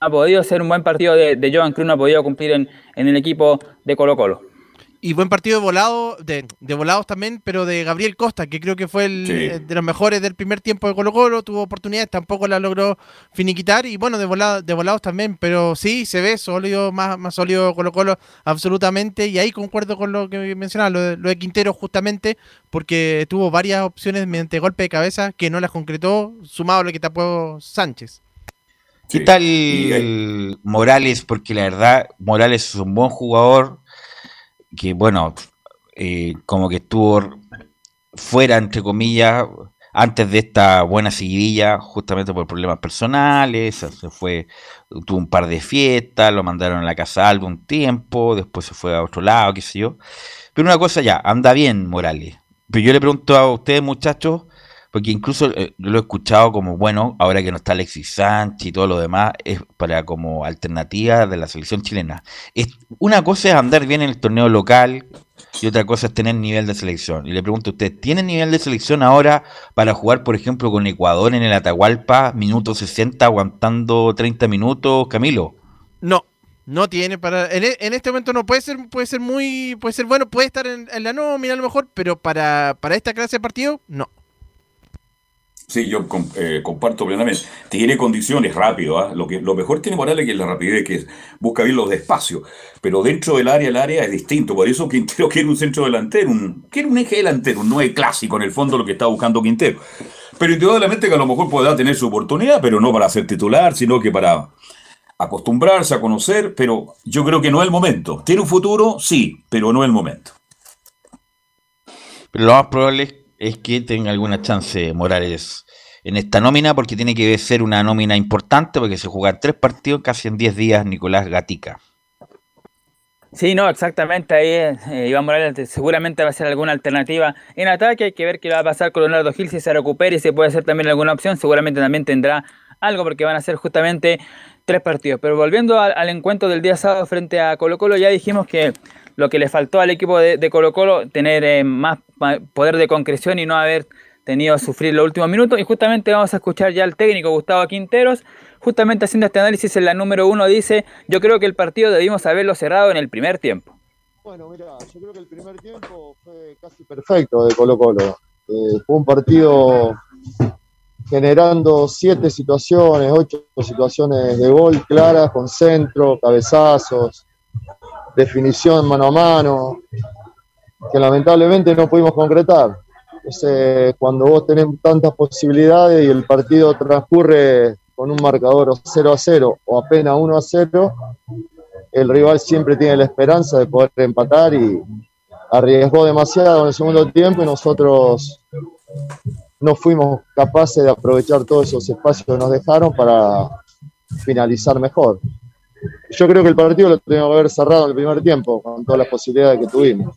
ha podido ser un buen partido de, de Jovan Cruz, no ha podido cumplir en, en el equipo de Colo Colo. Y buen partido de volado, de, volados también, pero de Gabriel Costa, que creo que fue el eh, de los mejores del primer tiempo de Colo Colo, tuvo oportunidades, tampoco la logró finiquitar, y bueno, de, volado, de volados también, pero sí, se ve sólido, más, más sólido Colo Colo, absolutamente, y ahí concuerdo con lo que mencionaba, lo de, Quintero justamente, porque tuvo varias opciones mediante golpe de cabeza que no las concretó, sumado a lo que tapó Sánchez. ¿Qué tal Morales? Porque la verdad, Morales es un buen jugador, que bueno, eh, como que estuvo fuera, entre comillas, antes de esta buena seguidilla, justamente por problemas personales, se fue, tuvo un par de fiestas, lo mandaron a la casa algún tiempo, después se fue a otro lado, qué sé yo. Pero una cosa ya, anda bien Morales. Pero yo le pregunto a ustedes, muchachos, porque incluso eh, yo lo he escuchado como, bueno, ahora que no está Alexis Sánchez y todo lo demás, es para como alternativa de la selección chilena. Es, una cosa es andar bien en el torneo local y otra cosa es tener nivel de selección. Y le pregunto a usted, ¿tiene nivel de selección ahora para jugar, por ejemplo, con Ecuador en el Atahualpa, minuto 60, aguantando 30 minutos, Camilo? No, no tiene para. En, e, en, este momento no puede ser, puede ser muy. Puede ser bueno, puede estar en, en la nómina a lo mejor, pero para, para esta clase de partido, no. Sí, yo eh, comparto plenamente. Tiene condiciones rápido. ¿ah? Lo, que, lo mejor tiene Morales que es la rapidez, que busca bien los espacios. Pero dentro del área, el área es distinto. Por eso Quintero quiere un centro delantero, un, quiere un eje delantero, un 9 clásico en el fondo lo que está buscando Quintero. Pero indudablemente que a lo mejor podrá tener su oportunidad, pero no para ser titular, sino que para acostumbrarse a conocer, pero yo creo que no es el momento. ¿Tiene un futuro? Sí, pero no es el momento. Lo más probable es que tenga alguna chance Morales en esta nómina, porque tiene que ser una nómina importante, porque se jugar tres partidos casi en 10 días Nicolás Gatica. Sí, no, exactamente. Ahí eh, Iván Morales seguramente va a ser alguna alternativa en ataque. Hay que ver qué va a pasar con Leonardo Gil si se recupera y si puede ser también alguna opción. Seguramente también tendrá algo porque van a ser justamente tres partidos. Pero volviendo al, encuentro del día sábado frente a Colo Colo, ya dijimos que lo que le faltó al equipo de, Colo Colo, tener eh, más poder de concreción y no haber tenido a sufrir los últimos minutos. Y justamente vamos a escuchar ya al técnico Gustavo Quinteros justamente haciendo este análisis en la número uno, dice, yo creo que el partido debimos haberlo cerrado en el primer tiempo. Bueno, mira, yo creo que el primer tiempo fue casi perfecto de Colo Colo. Eh, fue un partido generando siete situaciones, ocho situaciones de gol claras, con centro, cabezazos, definición mano a mano, que lamentablemente no pudimos concretar. Cuando vos tenés tantas posibilidades y el partido transcurre con un marcador 0 a 0 o apenas 1 a 0, el rival siempre tiene la esperanza de poder empatar y arriesgó demasiado en el segundo tiempo y nosotros no fuimos capaces de aprovechar todos esos espacios que nos dejaron para finalizar mejor. Yo creo que el partido lo teníamos que haber cerrado en el primer tiempo, con todas las posibilidades que tuvimos.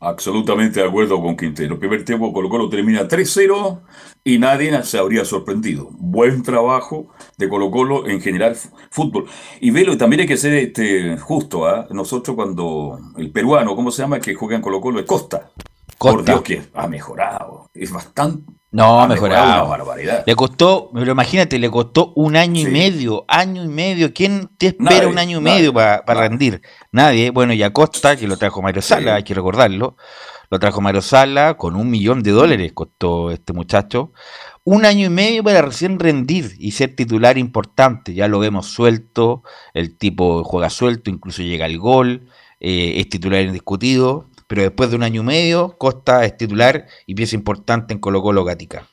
Absolutamente de acuerdo con Quintero. El primer tiempo Colo Colo termina 3-0 y nadie se habría sorprendido. Buen trabajo de Colo Colo en general fútbol. Y velo, también hay que ser este, justo. ¿ah? Nosotros cuando el peruano, ¿cómo se llama? Que juega en Colo Colo es Costa. Costa. Por Dios que ha mejorado. Es bastante no, ha mejorado. barbaridad. Le costó, pero imagínate, le costó un año y medio, año y medio. ¿Quién te espera un año y medio para rendir? Nadie. Bueno, y Acosta, que lo trajo Mario Sala, hay que recordarlo. Lo trajo Mario Sala con un millón de dólares, costó este muchacho. Un año y medio para recién rendir y ser titular importante. Ya lo vemos suelto, el tipo juega suelto, incluso llega al gol, eh, es titular indiscutido pero después de un año y medio, Costa es titular y pieza importante en Colo Colo Gatica.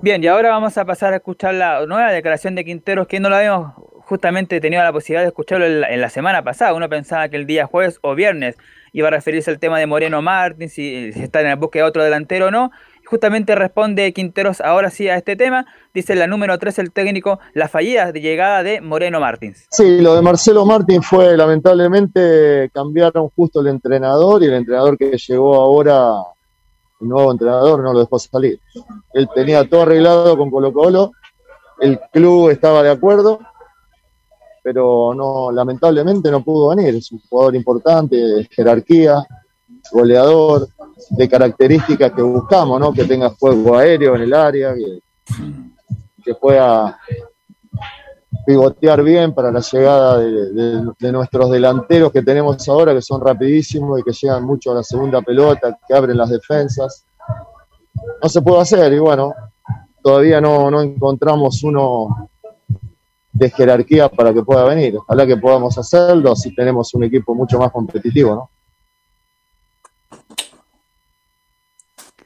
Bien, y ahora vamos a pasar a escuchar la nueva declaración de Quinteros, que no la habíamos justamente tenido la posibilidad de escucharlo en la, semana pasada. Uno pensaba que el día jueves o viernes iba a referirse al tema de Moreno Martín, si, está en la búsqueda de otro delantero o no justamente responde Quinteros ahora sí a este tema. Dice la número 3 el técnico, la fallida de llegada de Moreno Martins. Sí, lo de Marcelo Martín fue lamentablemente cambiaron justo el entrenador y el entrenador que llegó ahora, el nuevo entrenador, no lo dejó salir. Él tenía todo arreglado con Colo Colo, el club estaba de acuerdo, pero no, lamentablemente no pudo venir. Es un jugador importante, de jerarquía, goleador, de características que buscamos, ¿no? Que tenga juego aéreo en el área, que, pueda pivotear bien para la llegada de, nuestros delanteros que tenemos ahora, que son rapidísimos y que llegan mucho a la segunda pelota, que abren las defensas. No se puede hacer y bueno, todavía no, no encontramos uno de jerarquía para que pueda venir. Ojalá que podamos hacerlo, así tenemos un equipo mucho más competitivo, ¿no?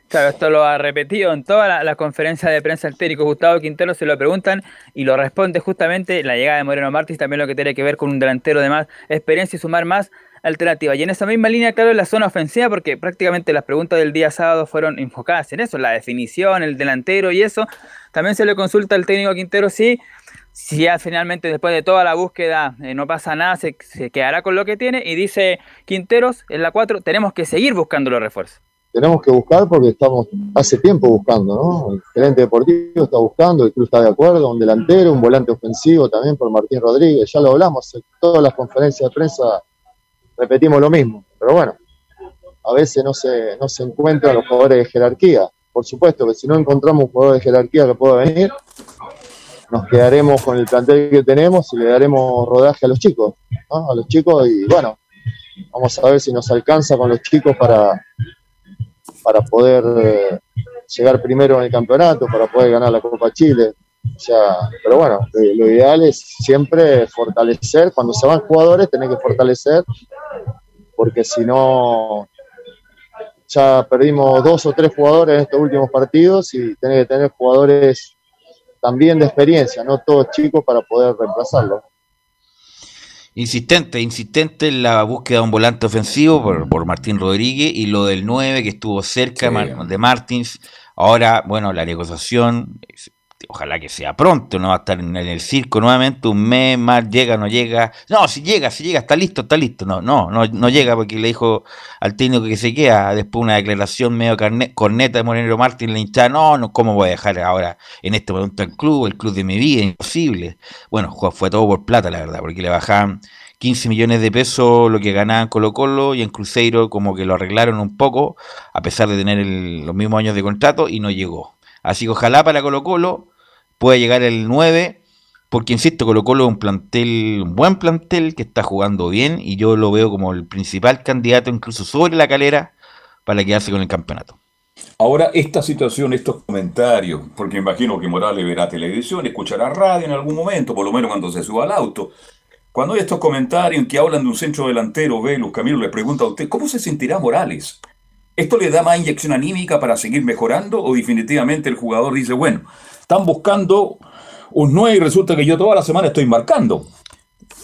Claro, esto lo ha repetido en toda la, conferencia de prensa el técnico Gustavo Quintero, se lo preguntan y lo responde justamente la llegada de Moreno Martins, también lo que tiene que ver con un delantero de más experiencia y sumar más alternativas. Y en esa misma línea, claro, en la zona ofensiva, porque prácticamente las preguntas del día sábado fueron enfocadas en eso, la definición, el delantero y eso. También se le consulta al técnico Quintero si, si ya finalmente después de toda la búsqueda eh, no pasa nada, se, se quedará con lo que tiene. Y dice Quinteros en la 4, tenemos que seguir buscando los refuerzos tenemos que buscar porque estamos hace tiempo buscando, ¿no? El gerente deportivo está buscando, el club está de acuerdo, un delantero, un volante ofensivo también por Martín Rodríguez, ya lo hablamos, en todas las conferencias de prensa repetimos lo mismo, pero bueno, a veces no se, no se encuentran los jugadores de jerarquía, por supuesto que si no encontramos un jugador de jerarquía que pueda venir, nos quedaremos con el plantel que tenemos y le daremos rodaje a los chicos, ¿no? a los chicos y bueno, vamos a ver si nos alcanza con los chicos para para poder eh, llegar primero en el campeonato, para poder ganar la Copa Chile. O sea, pero bueno, lo, ideal es siempre fortalecer. Cuando se van jugadores, tenés que fortalecer, porque si no, ya perdimos dos o tres jugadores en estos últimos partidos y tenés que tener jugadores también de experiencia, no todos chicos para poder reemplazarlo. Insistente, insistente en la búsqueda de un volante ofensivo por, por Martín Rodríguez y lo del 9 que estuvo cerca Sí. de Martins. Ahora, bueno, la negociación, es- ojalá que sea pronto, no va a estar en el circo nuevamente, un mes más, llega, no llega. No, si llega, si llega, está listo, está listo. No, no, no, no llega porque le dijo al técnico que se queda. Después una declaración medio carne- corneta de Moreno Martín, le hincha, no, no, ¿cómo voy a dejar ahora en este momento el club, el club de mi vida? Imposible. Bueno, fue todo por plata, la verdad, porque le bajaban 15 millones de pesos lo que ganaban Colo Colo y en Cruzeiro como que lo arreglaron un poco, a pesar de tener el- los mismos años de contrato y no llegó. Así que ojalá para Colo Colo pueda llegar el 9, porque insisto, Colo Colo es un plantel, un buen plantel que está jugando bien y yo lo veo como el principal candidato incluso sobre la calera para quedarse con el campeonato. Ahora, esta situación, estos comentarios, porque imagino que Morales verá televisión, escuchará radio en algún momento, por lo menos cuando se suba al auto. Cuando hay estos comentarios en que hablan de un centro delantero, Velus, Camilo, le pregunta a usted, ¿cómo se sentirá Morales? ¿Esto le da más inyección anímica para seguir mejorando o definitivamente el jugador dice, bueno, están buscando un 9 y resulta que yo toda la semana estoy marcando?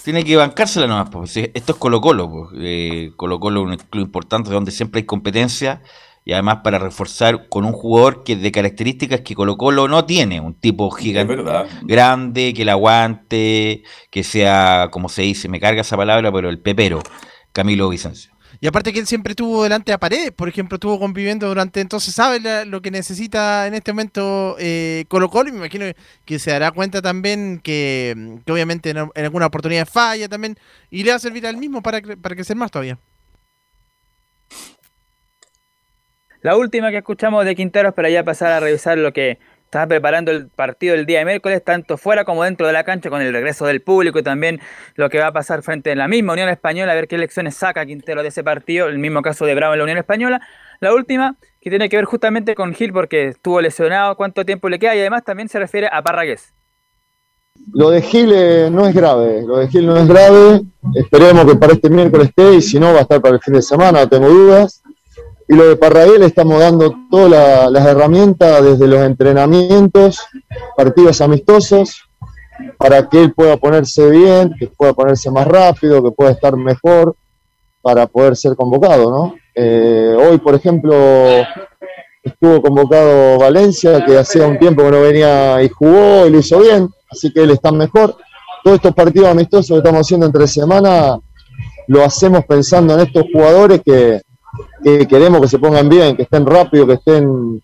Tiene que bancársela nomás, pues. Esto es Colo Colo, pues. Eh, Colo Colo es un club importante donde siempre hay competencia y además para reforzar con un jugador que de características que Colo Colo no tiene, un tipo gigante, grande, que la aguante, que sea, como se dice, me carga esa palabra, pero el pepero, Camilo Vicencio. Y aparte que él siempre estuvo delante a paredes, por ejemplo, estuvo conviviendo durante, entonces sabe lo que necesita en este momento eh, Colo Colo y me imagino que se dará cuenta también que, obviamente en, alguna oportunidad falla también y le va a servir al mismo para, para crecer más todavía. La última que escuchamos de Quinteros para ya pasar a revisar lo que está preparando el partido el día de miércoles, tanto fuera como dentro de la cancha, con el regreso del público y también lo que va a pasar frente a la misma Unión Española, a ver qué lecciones saca Quintero de ese partido, el mismo caso de Bravo en la Unión Española. La última, que tiene que ver justamente con Gil, porque estuvo lesionado, cuánto tiempo le queda y además también se refiere a Parragués. Lo de Gil eh, no es grave, lo de Gil no es grave, esperemos que para este miércoles esté y si no va a estar para el fin de semana, no tengo dudas. Y lo de Parragués le estamos dando todas la- las herramientas desde los entrenamientos, partidos amistosos, para que él pueda ponerse bien, que pueda ponerse más rápido, que pueda estar mejor para poder ser convocado, ¿no? Eh, hoy, por ejemplo, estuvo convocado Valencia, que hacía un tiempo que no venía y jugó y lo hizo bien, así que él está mejor. Todos estos partidos amistosos que estamos haciendo entre semana lo hacemos pensando en estos jugadores que, que queremos que se pongan bien, que estén rápido, que estén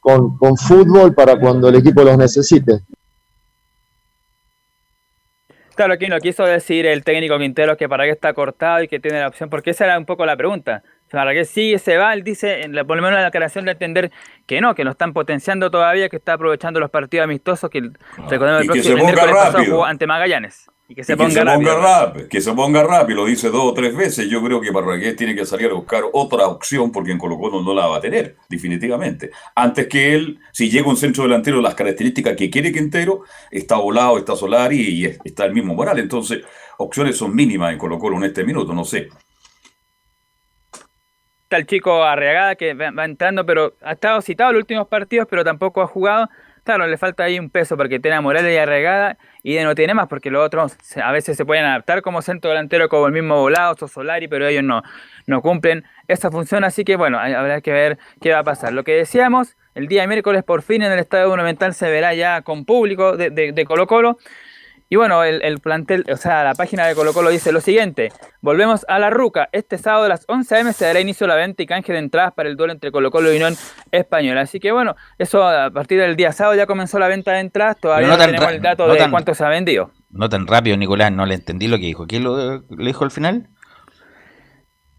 con, con fútbol para cuando el equipo los necesite. Claro, aquí no quiso decir el técnico Quintero que Parragués está cortado y que tiene la opción, porque esa era un poco la pregunta. Si Parragués sigue, se va, él dice, en la, por lo menos en la declaración de entender que no, que lo están potenciando todavía, que está aprovechando los partidos amistosos, que recordemos el que próximo se ponga pasado jugó ante Magallanes. Y que se Y ponga que se rápido. ponga rápido, que se ponga rápido, lo dice dos o tres veces. Yo creo que Parragués tiene que salir a buscar otra opción porque en Colo Colo no la va a tener, definitivamente. Antes que él, si llega un centro delantero, las características que quiere Quintero, está Volado, está Solari y es- está el mismo Morales. Entonces, opciones son mínimas en Colo Colo en este minuto, no sé. Está el chico Arriagada que va, va entrando, pero ha estado citado en los últimos partidos, pero tampoco ha jugado. Claro, le falta ahí un peso porque tiene a Morales y Arriagada y de no tiene más porque los otros a veces se pueden adaptar como centro delantero como el mismo Volados o Solari, pero ellos no, no cumplen esa función, así que bueno, habrá que ver qué va a pasar. Lo que decíamos, el día miércoles por fin en el Estadio Monumental se verá ya con público de, de- de Colo Colo. Y bueno, el, el plantel, o sea, la página de Colo Colo dice lo siguiente. Volvemos a la Ruca. Este sábado a las 11 am se dará inicio a la venta y canje de entradas para el duelo entre Colo Colo y Unión Española. Así que bueno, eso a partir del día sábado ya comenzó la venta de entradas. Todavía no, tenemos el dato no de tan- cuánto se ha vendido. No tan rápido, Nicolás, no le entendí lo que dijo. ¿Qué lo, le dijo al final?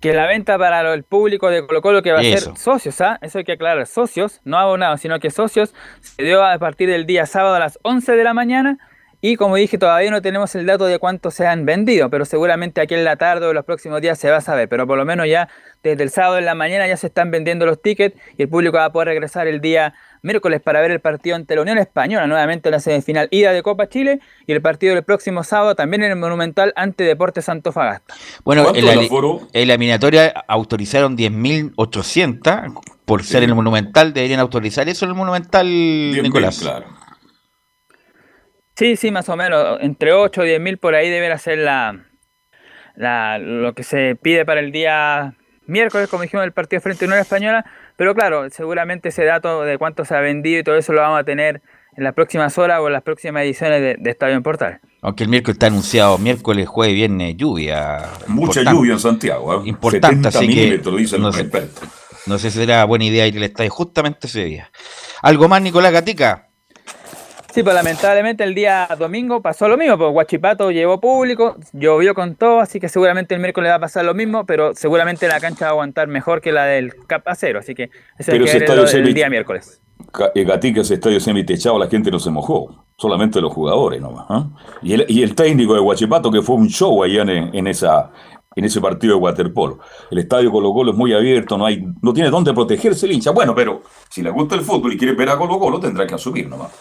Que la venta para el público de Colo Colo que va a ser socios, ¿ah? Eso hay que aclarar, socios, no abonados, sino que socios, se dio a partir del día sábado a las 11 de la mañana Y como dije, todavía no tenemos el dato de cuántos se han vendido, pero seguramente aquí en la tarde o los próximos días se va a saber. Pero por lo menos ya desde el sábado en la mañana ya se están vendiendo los tickets y el público va a poder regresar el día miércoles para ver el partido ante la Unión Española, nuevamente en la semifinal ida de Copa Chile, y el partido del próximo sábado también en el Monumental ante Deportes Antofagasta. Bueno, en la, en la eliminatoria autorizaron 10.800 por ser en el Monumental, deberían autorizar eso en el Monumental, Nicolás. claro. Sí, sí, más o menos, entre 8 y 10 mil por ahí deberá ser la, la, lo que se pide para el día miércoles, como dijimos, el partido frente a Unión Española, pero claro, seguramente ese dato de cuánto se ha vendido y todo eso lo vamos a tener en las próximas horas o en las próximas ediciones de, Estadio en Portal. Aunque el miércoles está anunciado, miércoles, jueves, viernes, lluvia. Mucha lluvia en Santiago. ¿eh? Importante, así que no, sé, no sé si será buena idea ir al estadio justamente ese día. ¿Algo más, Nicolás Gatica? Sí, pues lamentablemente el día domingo pasó lo mismo, pues Guachipato llevó público, llovió con todo, así que seguramente el miércoles va a pasar lo mismo, pero seguramente la cancha va a aguantar mejor que la del Capacero, así que ese es el, día miércoles. Gatica, ese estadio semi-techado, la gente no se mojó, solamente los jugadores nomás. ¿ah? Y, el, y, el, técnico de Guachipato, que fue un show allá en, esa, en ese partido de waterpolo. El estadio Colo Colo es muy abierto, no hay, no tiene dónde protegerse el hincha. Bueno, pero si le gusta el fútbol y quiere ver a Colo Colo, tendrá que asumir nomás.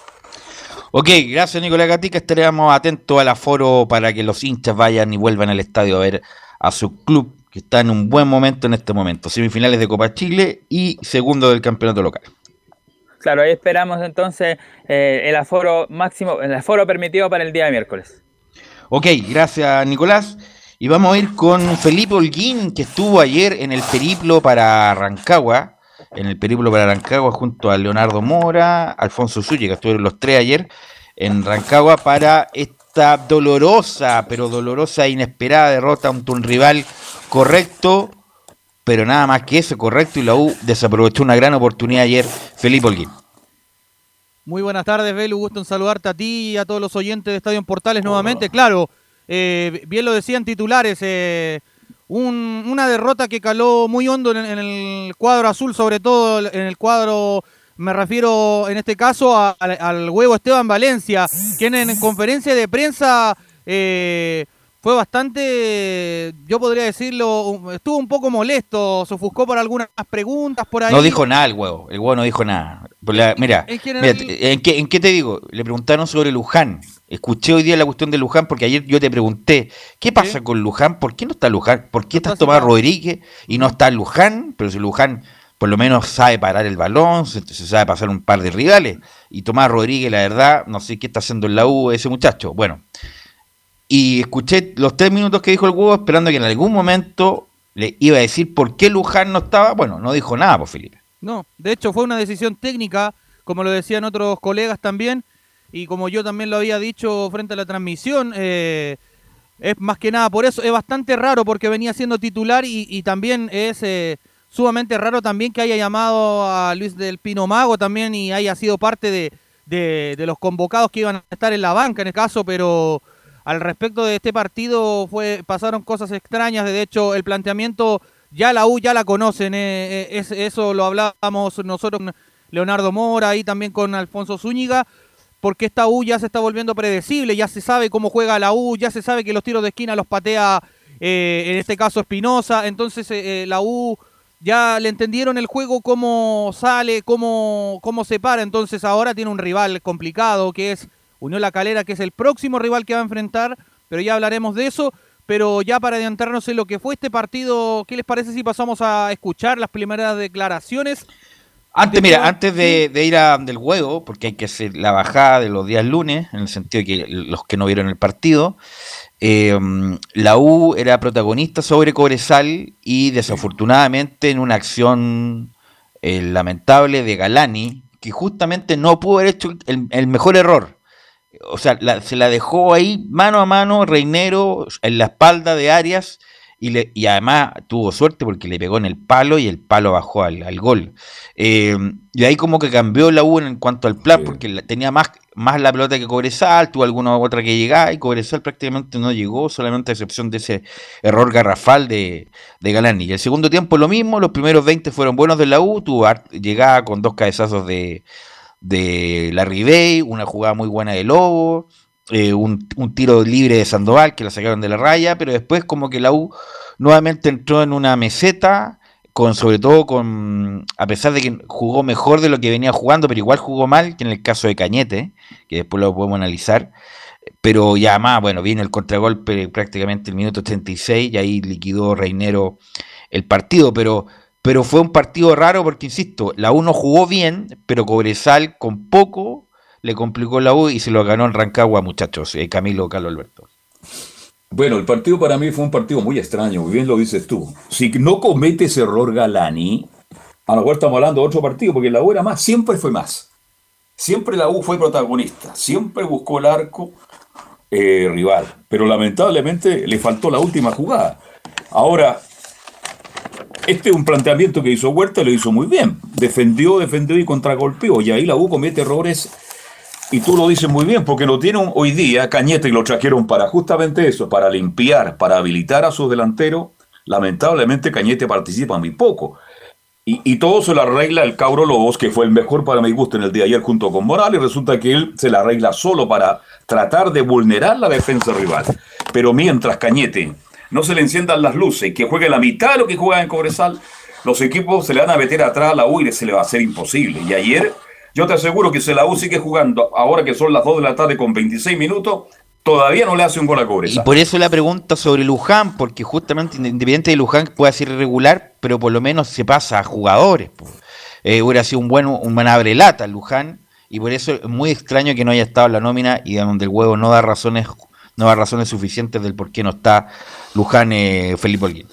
Ok, gracias Nicolás Gatica. Estaremos atentos al aforo para que los hinchas vayan y vuelvan al estadio a ver a su club, que está en un buen momento en este momento. Semifinales de Copa Chile y segundo del campeonato local. Claro, ahí esperamos entonces eh, el aforo máximo, el aforo permitido para el día de miércoles. Ok, gracias Nicolás. Y vamos a ir con Felipe Holguín, que estuvo ayer en el periplo para Rancagua en el periplo para Rancagua junto a Leonardo Mora, Alfonso que estuvieron los tres ayer en Rancagua para esta dolorosa, pero dolorosa e inesperada derrota ante un rival correcto, pero nada más que eso, correcto, y la U desaprovechó una gran oportunidad ayer, Felipe Holguín. Muy buenas tardes, Belu, gusto en saludarte a ti y a todos los oyentes de Estadio Portales nuevamente. Claro, eh, bien lo decían titulares, eh, una derrota que caló muy hondo en, el cuadro azul, sobre todo en el cuadro, me refiero en este caso al huevo Esteban Valencia, quien en conferencia de prensa eh, fue bastante, yo podría decirlo, estuvo un poco molesto, se ofuscó por algunas preguntas por ahí. No dijo nada el huevo, el huevo no dijo nada. mira, en, qué, ¿en qué te digo? Le preguntaron sobre Luján. Escuché hoy día la cuestión de Luján porque ayer yo te pregunté, ¿qué pasa con Luján? ¿Por qué no está Luján? ¿Por qué está Tomás Rodríguez y no está Luján? Pero si Luján por lo menos sabe parar el balón, se, sabe pasar un par de rivales. Y Tomás Rodríguez, la verdad, no sé qué está haciendo en la U ese muchacho. Bueno, y escuché los tres minutos que dijo el huevo esperando que en algún momento le iba a decir por qué Luján no estaba. Bueno, no dijo nada, por pues, Felipe. No, de hecho fue una decisión técnica, como lo decían otros colegas también, y como yo también lo había dicho frente a la transmisión, eh, es más que nada por eso, es bastante raro porque venía siendo titular y, también es eh, sumamente raro también que haya llamado a Luis del Pino Mago también y haya sido parte de, de, los convocados que iban a estar en la banca en el caso, pero al respecto de este partido fue pasaron cosas extrañas, de hecho el planteamiento ya la U ya la conocen, eh, es, eso lo hablábamos nosotros Leonardo Mora y también con Alfonso Zúñiga, porque esta U ya se está volviendo predecible, ya se sabe cómo juega la U, ya se sabe que los tiros de esquina los patea, eh, en este caso Espinosa, entonces eh, eh, la U ya le entendieron el juego, cómo sale, cómo, cómo se para, entonces ahora tiene un rival complicado que es Unión La Calera, que es el próximo rival que va a enfrentar, pero ya hablaremos de eso. Pero ya para adentrarnos en lo que fue este partido, ¿qué les parece si pasamos a escuchar las primeras declaraciones antes, mira, antes de, ir a, del juego, porque hay que hacer la bajada de los días lunes, en el sentido de que los que no vieron el partido, eh, la U era protagonista sobre Cobresal y desafortunadamente en una acción eh, lamentable de Galani, que justamente no pudo haber hecho el, mejor error. O sea, se la dejó ahí mano a mano Reinero en la espalda de Arias y, le, y además tuvo suerte porque le pegó en el palo y el palo bajó al, gol. Eh, y ahí como que cambió la U en cuanto al plan, porque tenía más, más la pelota que Cobresal, tuvo alguna otra que llegaba y Cobresal prácticamente no llegó, solamente a excepción de ese error garrafal de, de Galani. Y el segundo tiempo lo mismo, los primeros 20 fueron buenos de la U, tuvo llegada con dos cabezazos de, de Larry Bay, una jugada muy buena de Lobo, eh, un, un tiro libre de Sandoval que la sacaron de la raya, pero después como que la U nuevamente entró en una meseta, con sobre todo con, a pesar de que jugó mejor de lo que venía jugando, pero igual jugó mal, que en el caso de Cañete, que después lo podemos analizar, pero ya más, bueno, viene el contragolpe prácticamente el minuto 36 y ahí liquidó Reinero el partido, pero, pero fue un partido raro porque, insisto, la U no jugó bien, pero Cobresal con poco le complicó la U y se lo ganó en Rancagua, muchachos, eh, Camilo Carlos Alberto. Bueno, el partido para mí fue un partido muy extraño, bien lo dices tú. Si no comete ese error Galani, a lo mejor estamos hablando de otro partido, porque la U era más, siempre fue más. Siempre la U fue protagonista, siempre buscó el arco eh, rival, pero lamentablemente le faltó la última jugada. Ahora, este es un planteamiento que hizo Huerta lo hizo muy bien. Defendió, defendió y contragolpeó, y ahí la U comete errores y tú lo dices muy bien, porque lo tienen hoy día Cañete y lo trajeron para justamente eso, para limpiar, para habilitar a sus delanteros. Lamentablemente Cañete participa muy poco. Y, y, todo se lo arregla el Cauro Lobos, que fue el mejor para mi gusto en el día de ayer junto con Morales. Resulta que él se la arregla solo para tratar de vulnerar la defensa rival. Pero mientras Cañete no se le enciendan las luces que juegue la mitad de lo que juega en Cobresal, los equipos se le van a meter atrás a la U se le va a hacer imposible. Y ayer yo te aseguro que si la U sigue jugando, ahora que son las 2 de la tarde con 26 minutos, todavía no le hace un gol a Cobresal. Y por eso la pregunta sobre Luján, porque justamente independiente de Luján puede ser irregular, pero por lo menos se pasa a jugadores. Eh, hubiera sido un buen, un buen abre lata Luján, y por eso es muy extraño que no haya estado en la nómina y donde el huevo no da razones, no da razones suficientes del por qué no está Luján eh, Felipe Olguín.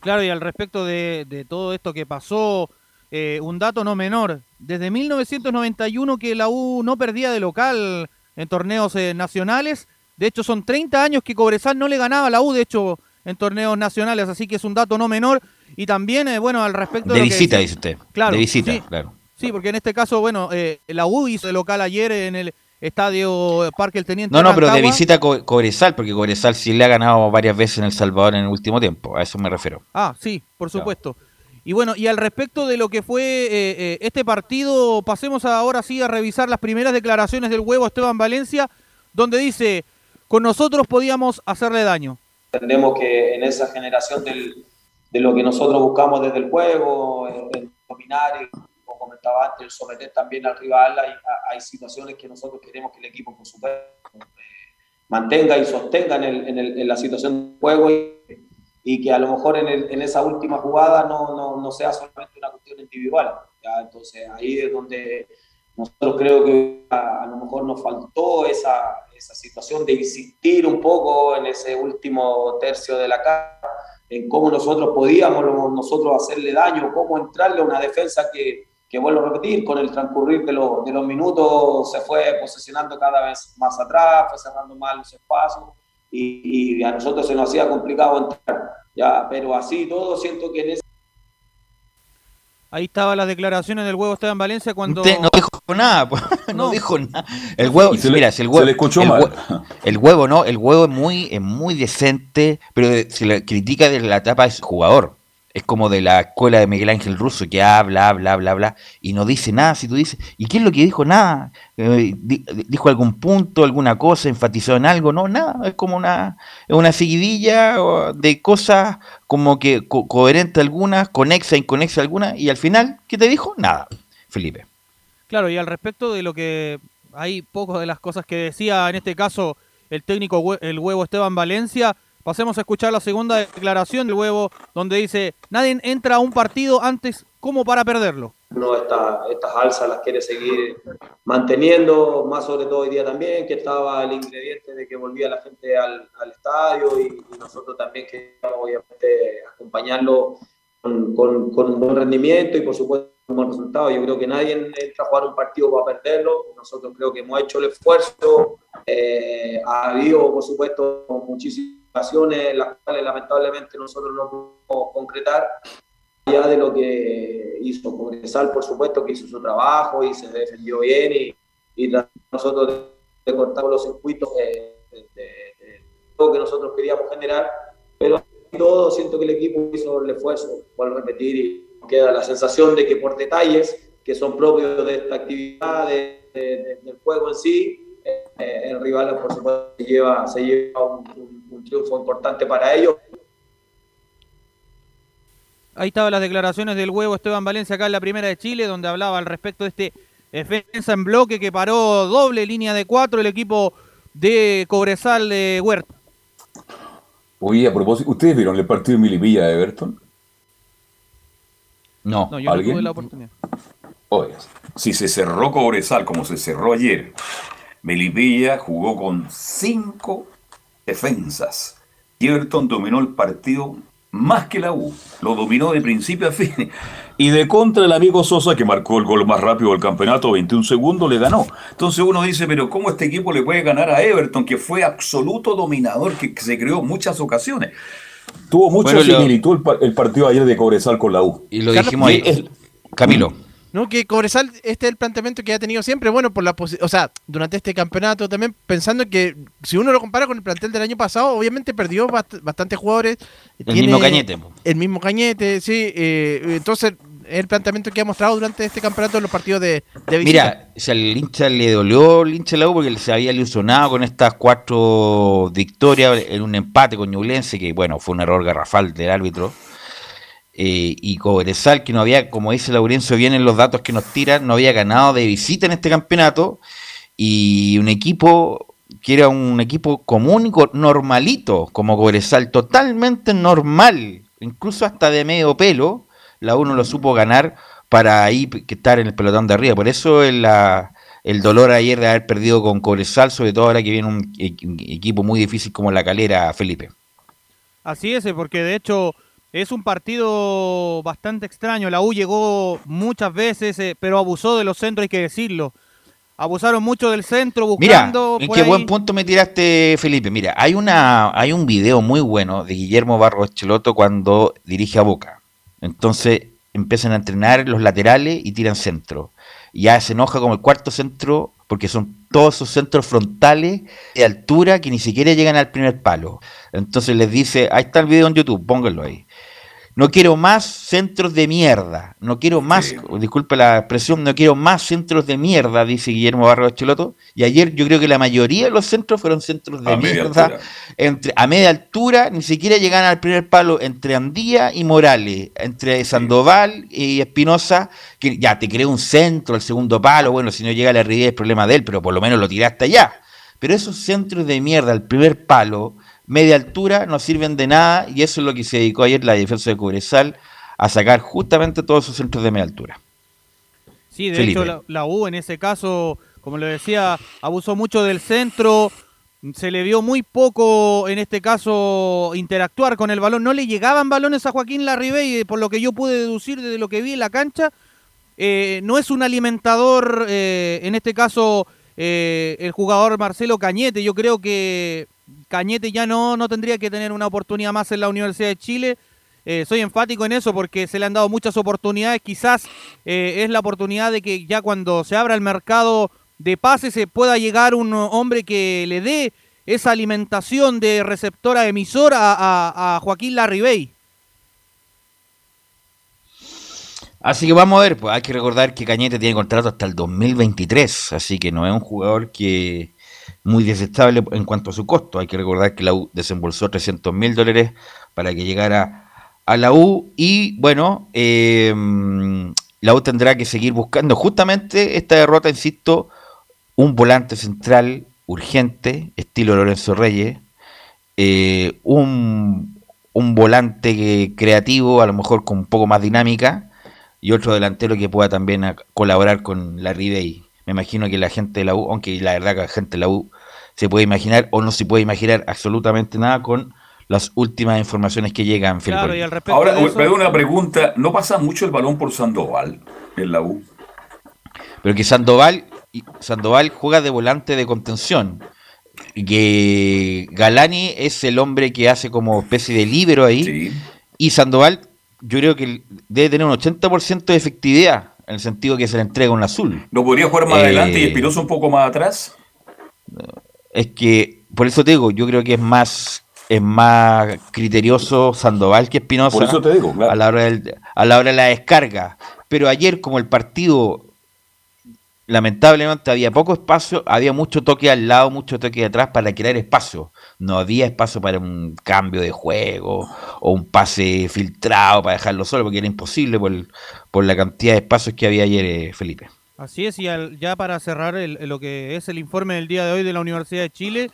Claro, y al respecto de, de todo esto que pasó, eh, un dato no menor, desde 1991 que la U no perdía de local en torneos eh, nacionales, de hecho son 30 años que Cobresal no le ganaba a la U, de hecho, en torneos nacionales, así que es un dato no menor. Y también, eh, bueno, al respecto de... de visita, dice usted. Claro. De visita, sí, claro. Sí, porque en este caso, bueno, eh, la U hizo de local ayer en el estadio Parque El Teniente. No, no, pero de visita a Co- Cobresal, porque Cobresal sí le ha ganado varias veces en El Salvador en el último tiempo, a eso me refiero. Ah, sí, por supuesto. Y bueno, y al respecto de lo que fue eh, eh, este partido, pasemos ahora sí a revisar las primeras declaraciones del huevo Esteban Valencia, donde dice, con nosotros podíamos hacerle daño. Entendemos que en esa generación de lo que nosotros buscamos desde el juego, el, el dominar como comentaba antes, el someter también al rival, hay, situaciones que nosotros queremos que el equipo, por supuesto, eh, mantenga y sostenga en, la situación del juego y que a lo mejor en, el- en esa última jugada no, no, no sea solamente una cuestión individual. ¿ya? Entonces ahí es donde nosotros creo que a, a lo mejor nos faltó esa, esa situación de insistir un poco en ese último tercio de la cara, en cómo nosotros podíamos lo- nosotros hacerle daño, cómo entrarle a una defensa que, que vuelvo a repetir, con el transcurrir de, los- de los minutos se fue posesionando cada vez más atrás, fue cerrando más los espacios y, y a nosotros se nos hacía complicado entrar. Ya, pero así todo siento que en ese Ahí estaban las declaraciones del huevo Esteban Valencia cuando... Usted no dijo nada, no, No. dijo nada. El huevo, se le- mira, si el se huevo, le escuchó el, mal. hue- el huevo no, el huevo es muy, es muy decente, pero se le critica de la etapa de jugador. Es como de la escuela de Miguel Ángel Russo que habla, habla, habla, habla y no dice nada. Si tú dices, ¿y qué es lo que dijo? Nada. Eh, di- dijo algún punto, alguna cosa, enfatizó en algo, no, nada. Es como una, una seguidilla de cosas como que co- coherente algunas, conexa, inconexa algunas, y al final, ¿qué te dijo? Nada, Felipe. Claro, y al respecto de lo que hay pocas de las cosas que decía en este caso el técnico el huevo Esteban Valencia, pasemos a escuchar la segunda declaración del huevo donde dice, nadie entra a un partido antes como para perderlo. uno esta- estas alzas las quiere seguir manteniendo, más sobre todo hoy día también, que estaba el ingrediente de que volvía la gente al, al estadio y, y nosotros también queríamos obviamente acompañarlo con, con- con un buen rendimiento y por supuesto un buen resultado. Yo creo que nadie entra a jugar un partido para perderlo, nosotros creo que hemos hecho el esfuerzo, eh, ha habido por supuesto muchísimas ocasiones las cuales lamentablemente nosotros no pudimos concretar allá de lo que hizo Congresal, por supuesto que hizo su trabajo y se defendió bien y, y nosotros de, de cortar los circuitos de, lo que nosotros queríamos generar, pero todo siento que el equipo hizo el esfuerzo, a repetir, y queda la sensación de que por detalles que son propios de esta actividad, de- de- de- del juego en sí, eh, el rival, por supuesto, se lleva, se lleva un, un- un triunfo importante para ellos. Ahí estaban las declaraciones del huevo Esteban Valencia acá en la primera de Chile, donde hablaba al respecto de este defensa en bloque que paró doble línea de cuatro el equipo de Cobresal de Huerta. Oye, a propósito, ¿ustedes vieron el partido de Milipilla de Everton? No. No, yo no ¿Alguien? tuve la oportunidad. Oye, si se cerró Cobresal como se cerró ayer, Melipilla jugó con cinco defensas. Y Everton dominó el partido más que la U. Lo dominó de principio a fin. Y de contra el amigo Sosa, que marcó el gol más rápido del campeonato, 21 segundos, le ganó. Entonces uno dice, pero ¿cómo este equipo le puede ganar a Everton, que fue absoluto dominador, que se creó en muchas ocasiones? Tuvo mucha Bueno, similitud el, pa- el partido ayer de Cobresal con la U. Y lo Carlos, dijimos ahí. Camilo. No, que Cobresal, este es el planteamiento que ha tenido siempre, bueno, por la o sea, durante este campeonato también, pensando que si uno lo compara con el plantel del año pasado, obviamente perdió bast- bastantes jugadores. El mismo Cañete. El mismo Cañete, sí. eh, entonces, es el planteamiento que ha mostrado durante este campeonato en los partidos de, de. Mira, si al hincha le dolió el hincha la U porque se había ilusionado con estas cuatro victorias en un empate con Ñublense, que bueno, fue un error garrafal del árbitro. Eh, y Cobresal, que no había, como dice Laurencio bien en los datos que nos tiran, no había ganado de visita en este campeonato. Y un equipo que era un equipo común y normalito, como Cobresal, totalmente normal, incluso hasta de medio pelo, la uno lo supo ganar para ahí estar en el pelotón de arriba. Por eso el, la- el dolor ayer de haber perdido con Cobresal, sobre todo ahora que viene un, un equipo muy difícil como la calera, Felipe. Así es, eh, porque de hecho es un partido bastante extraño. La U llegó muchas veces, eh, pero abusó de los centros, hay que decirlo. Abusaron mucho del centro, Mira, buscando. en por qué ahí- buen punto me tiraste, Felipe. Mira, hay una, hay un video muy bueno de Guillermo Barros Cheloto cuando dirige a Boca. Entonces empiezan a entrenar los laterales y tiran centro. Y ya se enoja como el cuarto centro porque son todos esos centros frontales de altura que ni siquiera llegan al primer palo. Entonces les dice, ahí está el video en YouTube, pónganlo ahí. No quiero más centros de mierda. No quiero más, disculpe la expresión, no quiero más centros de mierda, dice Guillermo Barros Cheloto. Y ayer yo creo que la mayoría de los centros fueron centros de A mierda. Entre, a media altura, ni siquiera llegan al primer palo entre Andía y Morales, entre Sandoval y Espinosa, que ya te creó un centro, el segundo palo, bueno, si no llega a la realidad es problema de él, pero por lo menos lo tiraste allá. Pero esos centros de mierda, el primer palo, media altura, no sirven de nada y eso es lo que se dedicó ayer la defensa de Cobresal a sacar justamente todos esos centros de media altura. Sí, de Felipe. hecho la, la U en ese caso, como lo decía, abusó mucho del centro, se le vio muy poco en este caso interactuar con el balón, no le llegaban balones a Joaquín Larribey, por lo que yo pude deducir de lo que vi en la cancha, eh, no es un alimentador, eh, en este caso eh, el jugador Marcelo Cañete, yo creo que Cañete ya no, no tendría que tener una oportunidad más en la Universidad de Chile. Eh, soy enfático en eso porque se le han dado muchas oportunidades. Quizás eh, es la oportunidad de que ya cuando se abra el mercado de pases se pueda llegar un hombre que le dé esa alimentación de receptor a emisor a, a- Joaquín Larribey. Así que vamos a ver, pues hay que recordar que Cañete tiene contrato hasta el 2023, así que no es un jugador que muy desestable en cuanto a su costo. Hay que recordar que la U desembolsó 300 mil dólares para que llegara a la U y bueno, eh, la U tendrá que seguir buscando justamente esta derrota, insisto, un volante central urgente, estilo Lorenzo Reyes, eh, un, un volante creativo, a lo mejor con un poco más dinámica, y otro delantero que pueda también colaborar con la Ribey. Me imagino que la gente de la U, aunque la verdad que la gente de la U se puede imaginar o no se puede imaginar absolutamente nada con las últimas informaciones que llegan, Felipe. Claro, y al respecto Ahora, eso- perdón, una pregunta. ¿No pasa mucho el balón por Sandoval en la U? Pero que Sandoval, Sandoval juega de volante de contención. Que Galani es el hombre que hace como especie de líbero ahí. Y Sandoval, yo creo que debe tener un 80% de efectividad, en el sentido que se le entrega un azul. ¿No podría jugar más Eh, adelante y Espinosa un poco más atrás? Es que, por eso te digo, yo creo que es más es más criterioso Sandoval que Espinosa Por eso te digo, claro. a, la hora del- a la hora de la descarga. Pero ayer, como el partido lamentablemente había poco espacio, había mucho toque al lado, mucho toque atrás para crear espacio. No había espacio para un cambio de juego o un pase filtrado para dejarlo solo, porque era imposible por, la cantidad de espacios que había ayer, eh, Felipe. Así es, y ya para cerrar lo que es el informe del día de hoy de la Universidad de Chile,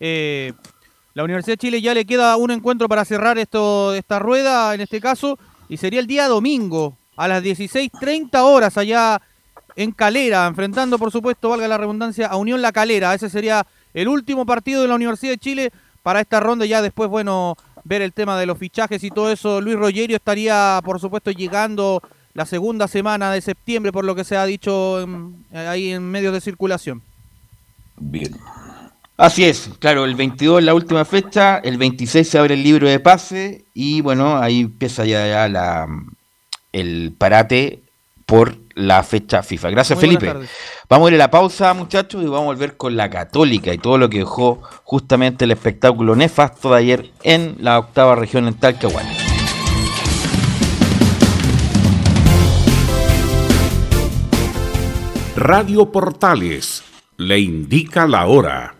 eh, la Universidad de Chile ya le queda un encuentro para cerrar esto, esta rueda, en este caso, y sería el día domingo, a las 16.30 horas allá en Calera, enfrentando, por supuesto, valga la redundancia, a Unión La Calera. Ese sería el último partido de la Universidad de Chile para esta ronda. Ya después, bueno, ver el tema de los fichajes y todo eso. Luis Rogerio estaría, por supuesto, llegando la segunda semana de septiembre, por lo que se ha dicho ahí en medios de circulación. Bien. Así es, claro, el 22 es la última fecha, el 26 se abre el libro de pase y bueno, ahí empieza ya, la, el parate por la fecha FIFA. Gracias, Felipe. Vamos a ir a la pausa, muchachos, y vamos a volver con la Católica y todo lo que dejó justamente el espectáculo nefasto de ayer en la octava región en Talcahuano. Radio Portales le indica la hora.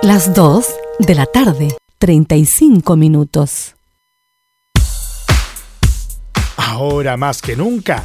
Las 2 de la tarde, 35 minutos. Ahora más que nunca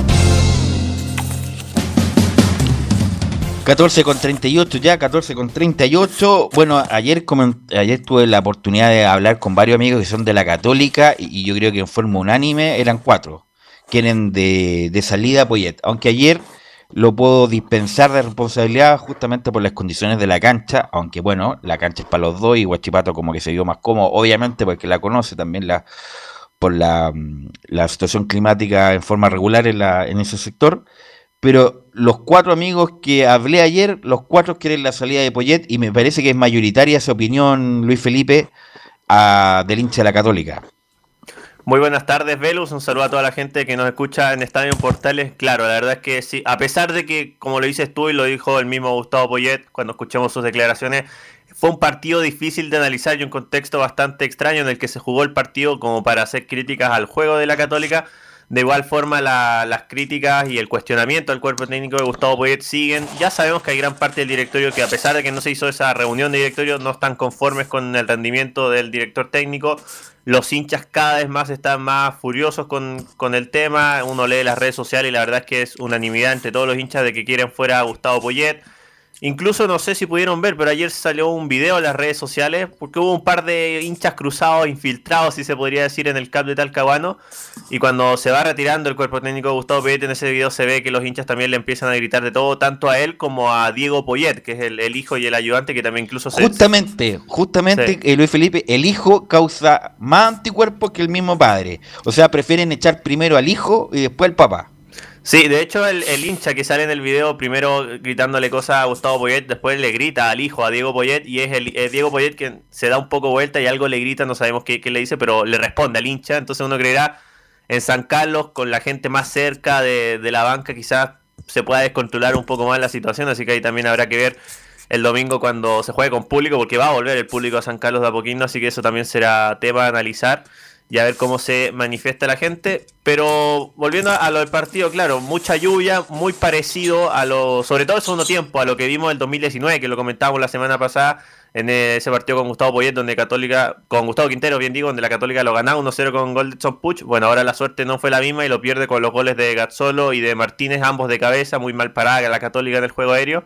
14 con 38 ya, 14 con 38. Bueno, ayer, ayer tuve la oportunidad de hablar con varios amigos que son de la Católica y, yo creo que en forma unánime eran cuatro. Quieren de, de salida Poyet. Aunque ayer lo puedo dispensar de responsabilidad justamente por las condiciones de la cancha, aunque bueno, la cancha es para los dos y Guachipato como que se vio más cómodo, obviamente porque la conoce también la por la, la situación climática en forma regular en, la, en ese sector pero los cuatro amigos que hablé ayer, los cuatro quieren la salida de Poyet y me parece que es mayoritaria esa opinión, Luis Felipe, a, del hincha de la Católica. Muy buenas tardes, Velus. Un saludo a toda la gente que nos escucha en Estadio Portales. Claro, la verdad es que sí, a pesar de que, como lo dices tú y lo dijo el mismo Gustavo Poyet cuando escuchamos sus declaraciones, fue un partido difícil de analizar y un contexto bastante extraño en el que se jugó el partido como para hacer críticas al juego de la Católica De igual forma, la- las críticas y el cuestionamiento al cuerpo técnico de Gustavo Poyet siguen. Ya sabemos que hay gran parte del directorio que, a pesar de que no se hizo esa reunión de directorio, no están conformes con el rendimiento del director técnico. Los hinchas cada vez más están más furiosos con, con el tema. Uno lee las redes sociales y la verdad es que es unanimidad entre todos los hinchas de que quieren fuera a Gustavo Poyet. Incluso no sé si pudieron ver, pero ayer salió un video en las redes sociales porque hubo un par de hinchas cruzados, infiltrados, si se podría decir, en el CAP de Talcahuano. Y cuando se va retirando el cuerpo técnico de Gustavo Poyet, en ese video se ve que los hinchas también le empiezan a gritar de todo, tanto a él como a Diego Poyet, que es el, el hijo y el ayudante que también incluso se... Justamente, justamente, Sí. eh, Luis Felipe, el hijo causa más anticuerpos que el mismo padre. O sea, prefieren echar primero al hijo y después al papá. Sí, de hecho el, el hincha que sale en el video primero gritándole cosas a Gustavo Poyet, después le grita al hijo, a Diego Poyet, y es el es Diego Poyet que se da un poco vuelta y algo le grita, no sabemos qué, qué le dice, pero le responde al hincha, entonces uno creerá en San Carlos, con la gente más cerca de, de la banca, quizás se pueda descontrolar un poco más la situación, así que ahí también habrá que ver el domingo cuando se juegue con público, porque va a volver el público a San Carlos de a poquito, así que eso también será tema a analizar y a ver cómo se manifiesta la gente. Pero volviendo a lo del partido, claro, mucha lluvia, muy parecido a lo, sobre todo el segundo tiempo, a lo que vimos el 2019, que lo comentábamos la semana pasada en ese partido con Gustavo Poyet, donde Católica, con Gustavo Quintero, bien digo, donde la Católica lo ganaba 1-0 con gol de Son Puch. Bueno, ahora la suerte no fue la misma y lo pierde con los goles de Gazzolo y de Martínez, ambos de cabeza, muy mal parada la Católica en el juego aéreo.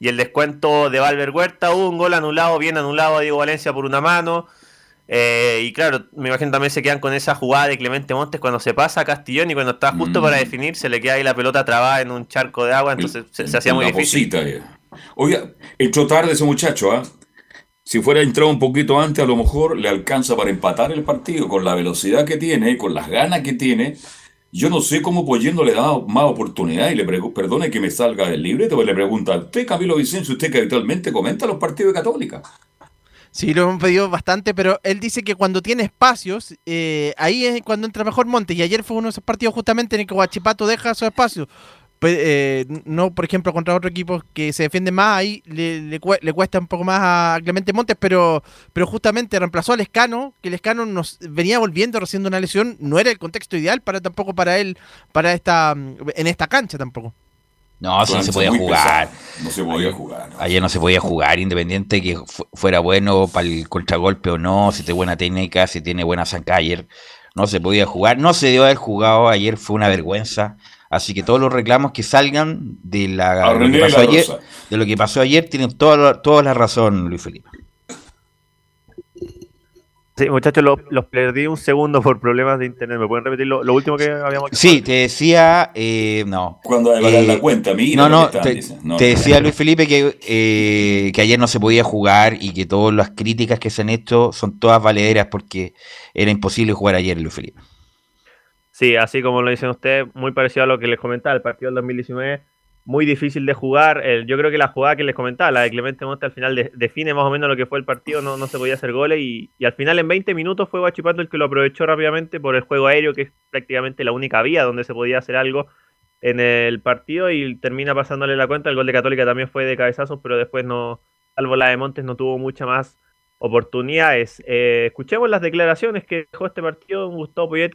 Y el descuento de Valver Huerta, un gol anulado, bien anulado a Diego Valencia por una mano. Eh, y claro, me imagino también se quedan con esa jugada de Clemente Montes cuando se pasa a Castellón y cuando está justo Mm. para definir se le queda ahí la pelota trabada en un charco de agua, entonces se, se hacía muy difícil. posita. Oiga, entró tarde ese muchacho, ¿ah? Si fuera entrado un poquito antes, a lo mejor le alcanza para empatar el partido con la velocidad que tiene, con las ganas que tiene. Yo no sé cómo Poyendo le da más oportunidad y le perdone que me salga del libreto, pero le pregunta, usted Camilo Vicencio, usted que habitualmente comenta los partidos de Católica. Sí, lo hemos pedido bastante, pero él dice que cuando tiene espacios, eh, ahí es cuando entra mejor Montes. Y ayer fue uno de esos partidos justamente en el que Guachipato deja su espacio. Pues, eh, no, por ejemplo, contra otro equipo que se defiende más, ahí le, le le cuesta un poco más a Clemente Montes, pero, pero justamente reemplazó al Escano, que el Escano nos venía volviendo recién una lesión. No era el contexto ideal para tampoco para él, para esta en esta cancha tampoco. No, sí, no se podía jugar. No se podía jugar. Ayer no se podía jugar, independiente que fu- fuera bueno para el contragolpe o no, si tiene buena técnica, si tiene buena zancada. Ayer no se podía jugar, no se debió haber jugado, ayer fue una vergüenza. Así que todos los reclamos que salgan de, la, de lo, que pasó ayer, de lo que pasó ayer tienen toda, la- toda la razón, Luis Felipe. Sí, muchachos, lo- los perdí un segundo por problemas de internet. ¿Me pueden repetir lo, lo último que habíamos Sí, te decía, eh, no. Cuando hay la cuenta, mira No, no, están, te. No, decía Luis Felipe que, eh, que ayer no se podía jugar y que todas las críticas que se han hecho son todas valederas porque era imposible jugar ayer, Luis Felipe. Sí, así como lo dicen ustedes, muy parecido a lo que les comentaba, el partido del 2019, muy difícil de jugar. El- yo creo que la jugada que les comentaba, la de Clemente Monte, al final de- define más o menos lo que fue el partido, no, no se podía hacer goles y, y al final en 20 minutos fue Guachipato el que lo aprovechó rápidamente por el juego aéreo, que es prácticamente la única vía donde se podía hacer algo en el partido y termina pasándole la cuenta. El gol de Católica también fue de cabezazos, pero después no, salvo la de Montes, no tuvo mucha más oportunidades. Eh, escuchemos las declaraciones que dejó este partido Gustavo Poyet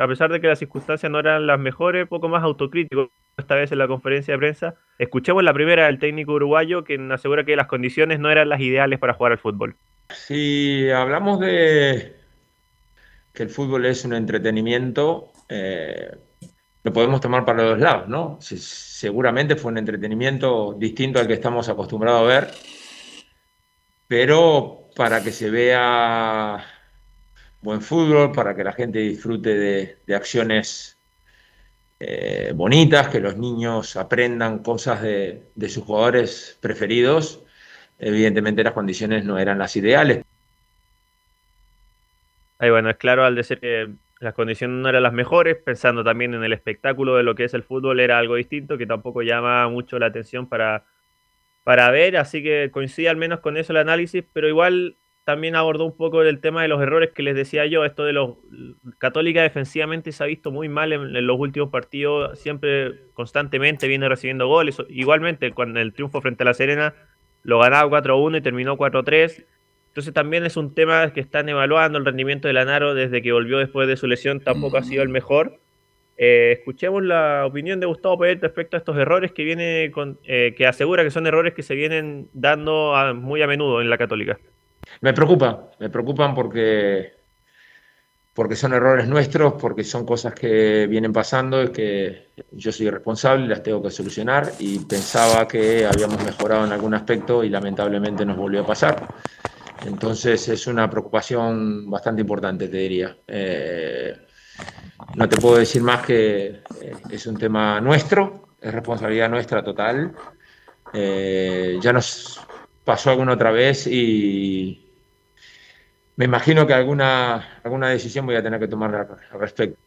a pesar de que las circunstancias no eran las mejores, poco más autocrítico esta vez en la conferencia de prensa. Escuchemos la primera del técnico uruguayo, quien asegura que las condiciones no eran las ideales para jugar al fútbol. Si hablamos de que el fútbol es un entretenimiento, eh, lo podemos tomar para los dos lados, ¿no? Seguramente fue un entretenimiento distinto al que estamos acostumbrados a ver, pero para que se vea buen fútbol, para que la gente disfrute de, de acciones eh, bonitas, que los niños aprendan cosas de, de sus jugadores preferidos, evidentemente las condiciones no eran las ideales. Ahí bueno, es claro al decir que las condiciones no eran las mejores, pensando también en el espectáculo de lo que es el fútbol, era algo distinto, que tampoco llama mucho la atención para, para ver, así que coincide al menos con eso el análisis, pero igual también abordó un poco el tema de los errores que les decía yo, esto de los Católica defensivamente se ha visto muy mal en, en los últimos partidos, siempre constantemente viene recibiendo goles, igualmente con el triunfo frente a la Serena lo ganaba 4-1 y terminó 4-3. Entonces también es un tema que están evaluando el rendimiento de Lanaro desde que volvió después de su lesión, tampoco ha sido el mejor. Eh, escuchemos la opinión de Gustavo Pérez respecto a estos errores que viene con, eh, que asegura que son errores que se vienen dando a- muy a menudo en la Católica. Me preocupa, me preocupan porque, porque son errores nuestros, porque son cosas que vienen pasando y que yo soy responsable las tengo que solucionar y pensaba que habíamos mejorado en algún aspecto y lamentablemente nos volvió a pasar. Entonces es una preocupación bastante importante, te diría. Eh, no te puedo decir más que eh, es un tema nuestro, es responsabilidad nuestra total. Eh, ya nos pasó alguna otra vez y me imagino que alguna, alguna decisión voy a tener que tomar al respecto.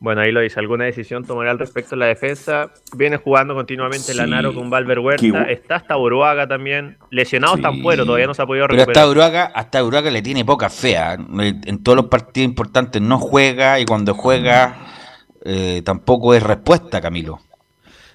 Bueno, ahí lo dice. ¿Alguna decisión tomará al respecto de la defensa? Viene jugando continuamente Sí, Lanaro con Valver Huerta. qué Está hasta Uruaga también. Lesionado está Ampuero, todavía no se ha podido Pero recuperar. hasta Uruaga, hasta Uruaga le tiene poca fea. En todos los partidos importantes no juega y cuando juega eh, tampoco es respuesta, Camilo.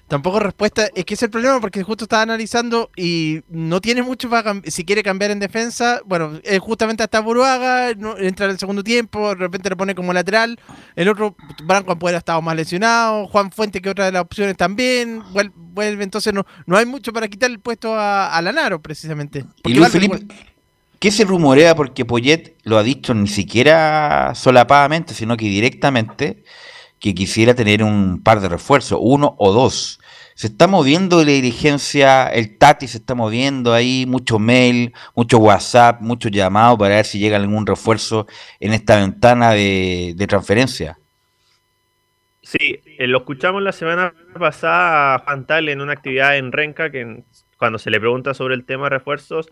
Tampoco respuesta, es que es el problema porque justo estaba analizando y no tiene mucho para si quiere cambiar en defensa, bueno, justamente hasta Buruaga, no, entra en el segundo tiempo, de repente lo pone como lateral, el otro, Branco ha estado más lesionado, Juan Fuente que otra de las opciones también, vuel- vuelve, entonces no, no hay mucho para quitar el puesto a, a Lanaro precisamente. Y Porque Luis Valver- Felipe, ¿qué se rumorea? Porque Poyet lo ha dicho ni siquiera solapadamente, sino que directamente, que quisiera tener un par de refuerzos, uno o dos. Se está moviendo la dirigencia, el Tati se está moviendo ahí, mucho mail, mucho WhatsApp, mucho llamado para ver si llega algún refuerzo en esta ventana de, transferencia. Sí, eh, lo escuchamos la semana pasada a en una actividad en Renca, que cuando se le pregunta sobre el tema de refuerzos,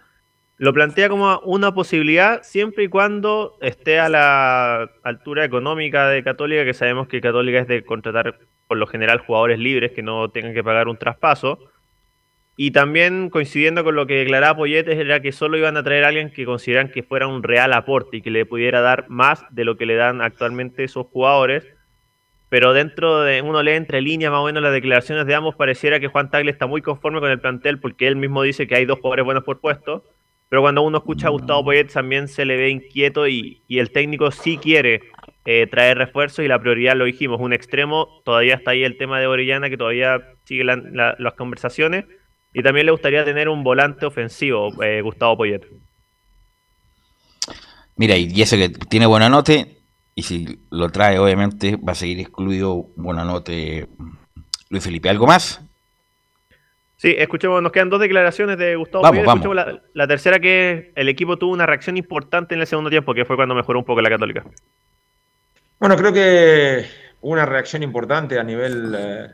lo plantea como una posibilidad siempre y cuando esté a la altura económica de Católica, que sabemos que Católica es de contratar por lo general jugadores libres que no tengan que pagar un traspaso. Y también coincidiendo con lo que declaraba Poyetes, era que solo iban a traer a alguien que consideran que fuera un real aporte y que le pudiera dar más de lo que le dan actualmente esos jugadores pero dentro de uno lee entre líneas más o menos las declaraciones de ambos, pareciera que Juan Tagle está muy conforme con el plantel porque él mismo dice que hay dos jugadores buenos por puesto, pero cuando uno escucha a Gustavo Poyet también se le ve inquieto y, el técnico sí quiere eh, traer refuerzos y la prioridad, lo dijimos, un extremo, todavía está ahí el tema de Orellana que todavía sigue la- la- las conversaciones y también le gustaría tener un volante ofensivo, eh, Gustavo Poyet. Mira, y eso que tiene buena nota, y si lo trae, obviamente, va a seguir excluido buena nota Luis Felipe. ¿Algo más? Sí, escuchemos, nos quedan dos declaraciones de Gustavo Vamos. Escuchemos la, la tercera que el equipo tuvo una reacción importante en el segundo tiempo, que fue cuando mejoró un poco la Católica. Bueno, creo que hubo una reacción importante a nivel eh,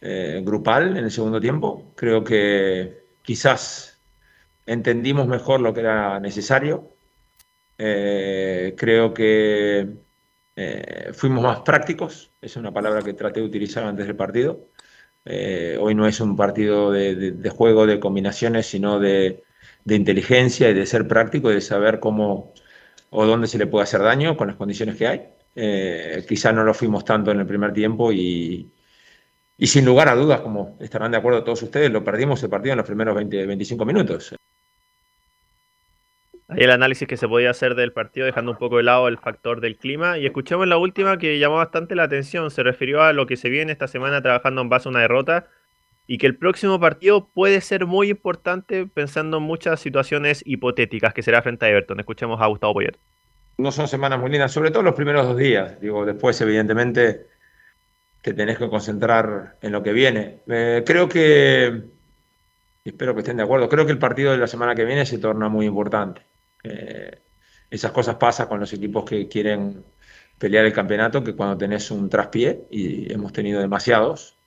eh, grupal en el segundo tiempo. Creo que quizás entendimos mejor lo que era necesario. Eh, creo que eh, fuimos más prácticos, es una palabra que traté de utilizar antes del partido. Eh, hoy no es un partido de, juego de combinaciones, sino de, inteligencia y de ser práctico de saber cómo o dónde se le puede hacer daño con las condiciones que hay. Eh, quizá no lo fuimos tanto en el primer tiempo y, y sin lugar a dudas, como estarán de acuerdo todos ustedes, lo perdimos el partido en los primeros 20, 25 minutos. Ahí el análisis que se podía hacer del partido, dejando un poco de lado el factor del clima. Y escuchemos la última que llamó bastante la atención. Se refirió a lo que se viene esta semana trabajando en base a una derrota y que el próximo partido puede ser muy importante pensando en muchas situaciones hipotéticas que será frente a Everton. Escuchemos a Gustavo Poyet. No son semanas muy lindas, sobre todo los primeros dos días. Digo, después, evidentemente, te tenés que concentrar en lo que viene. Eh, creo que, espero que estén de acuerdo, creo que el partido de la semana que viene se torna muy importante. Eh, esas cosas pasan con los equipos que quieren pelear el campeonato, que cuando tenés un traspié, y hemos tenido demasiados,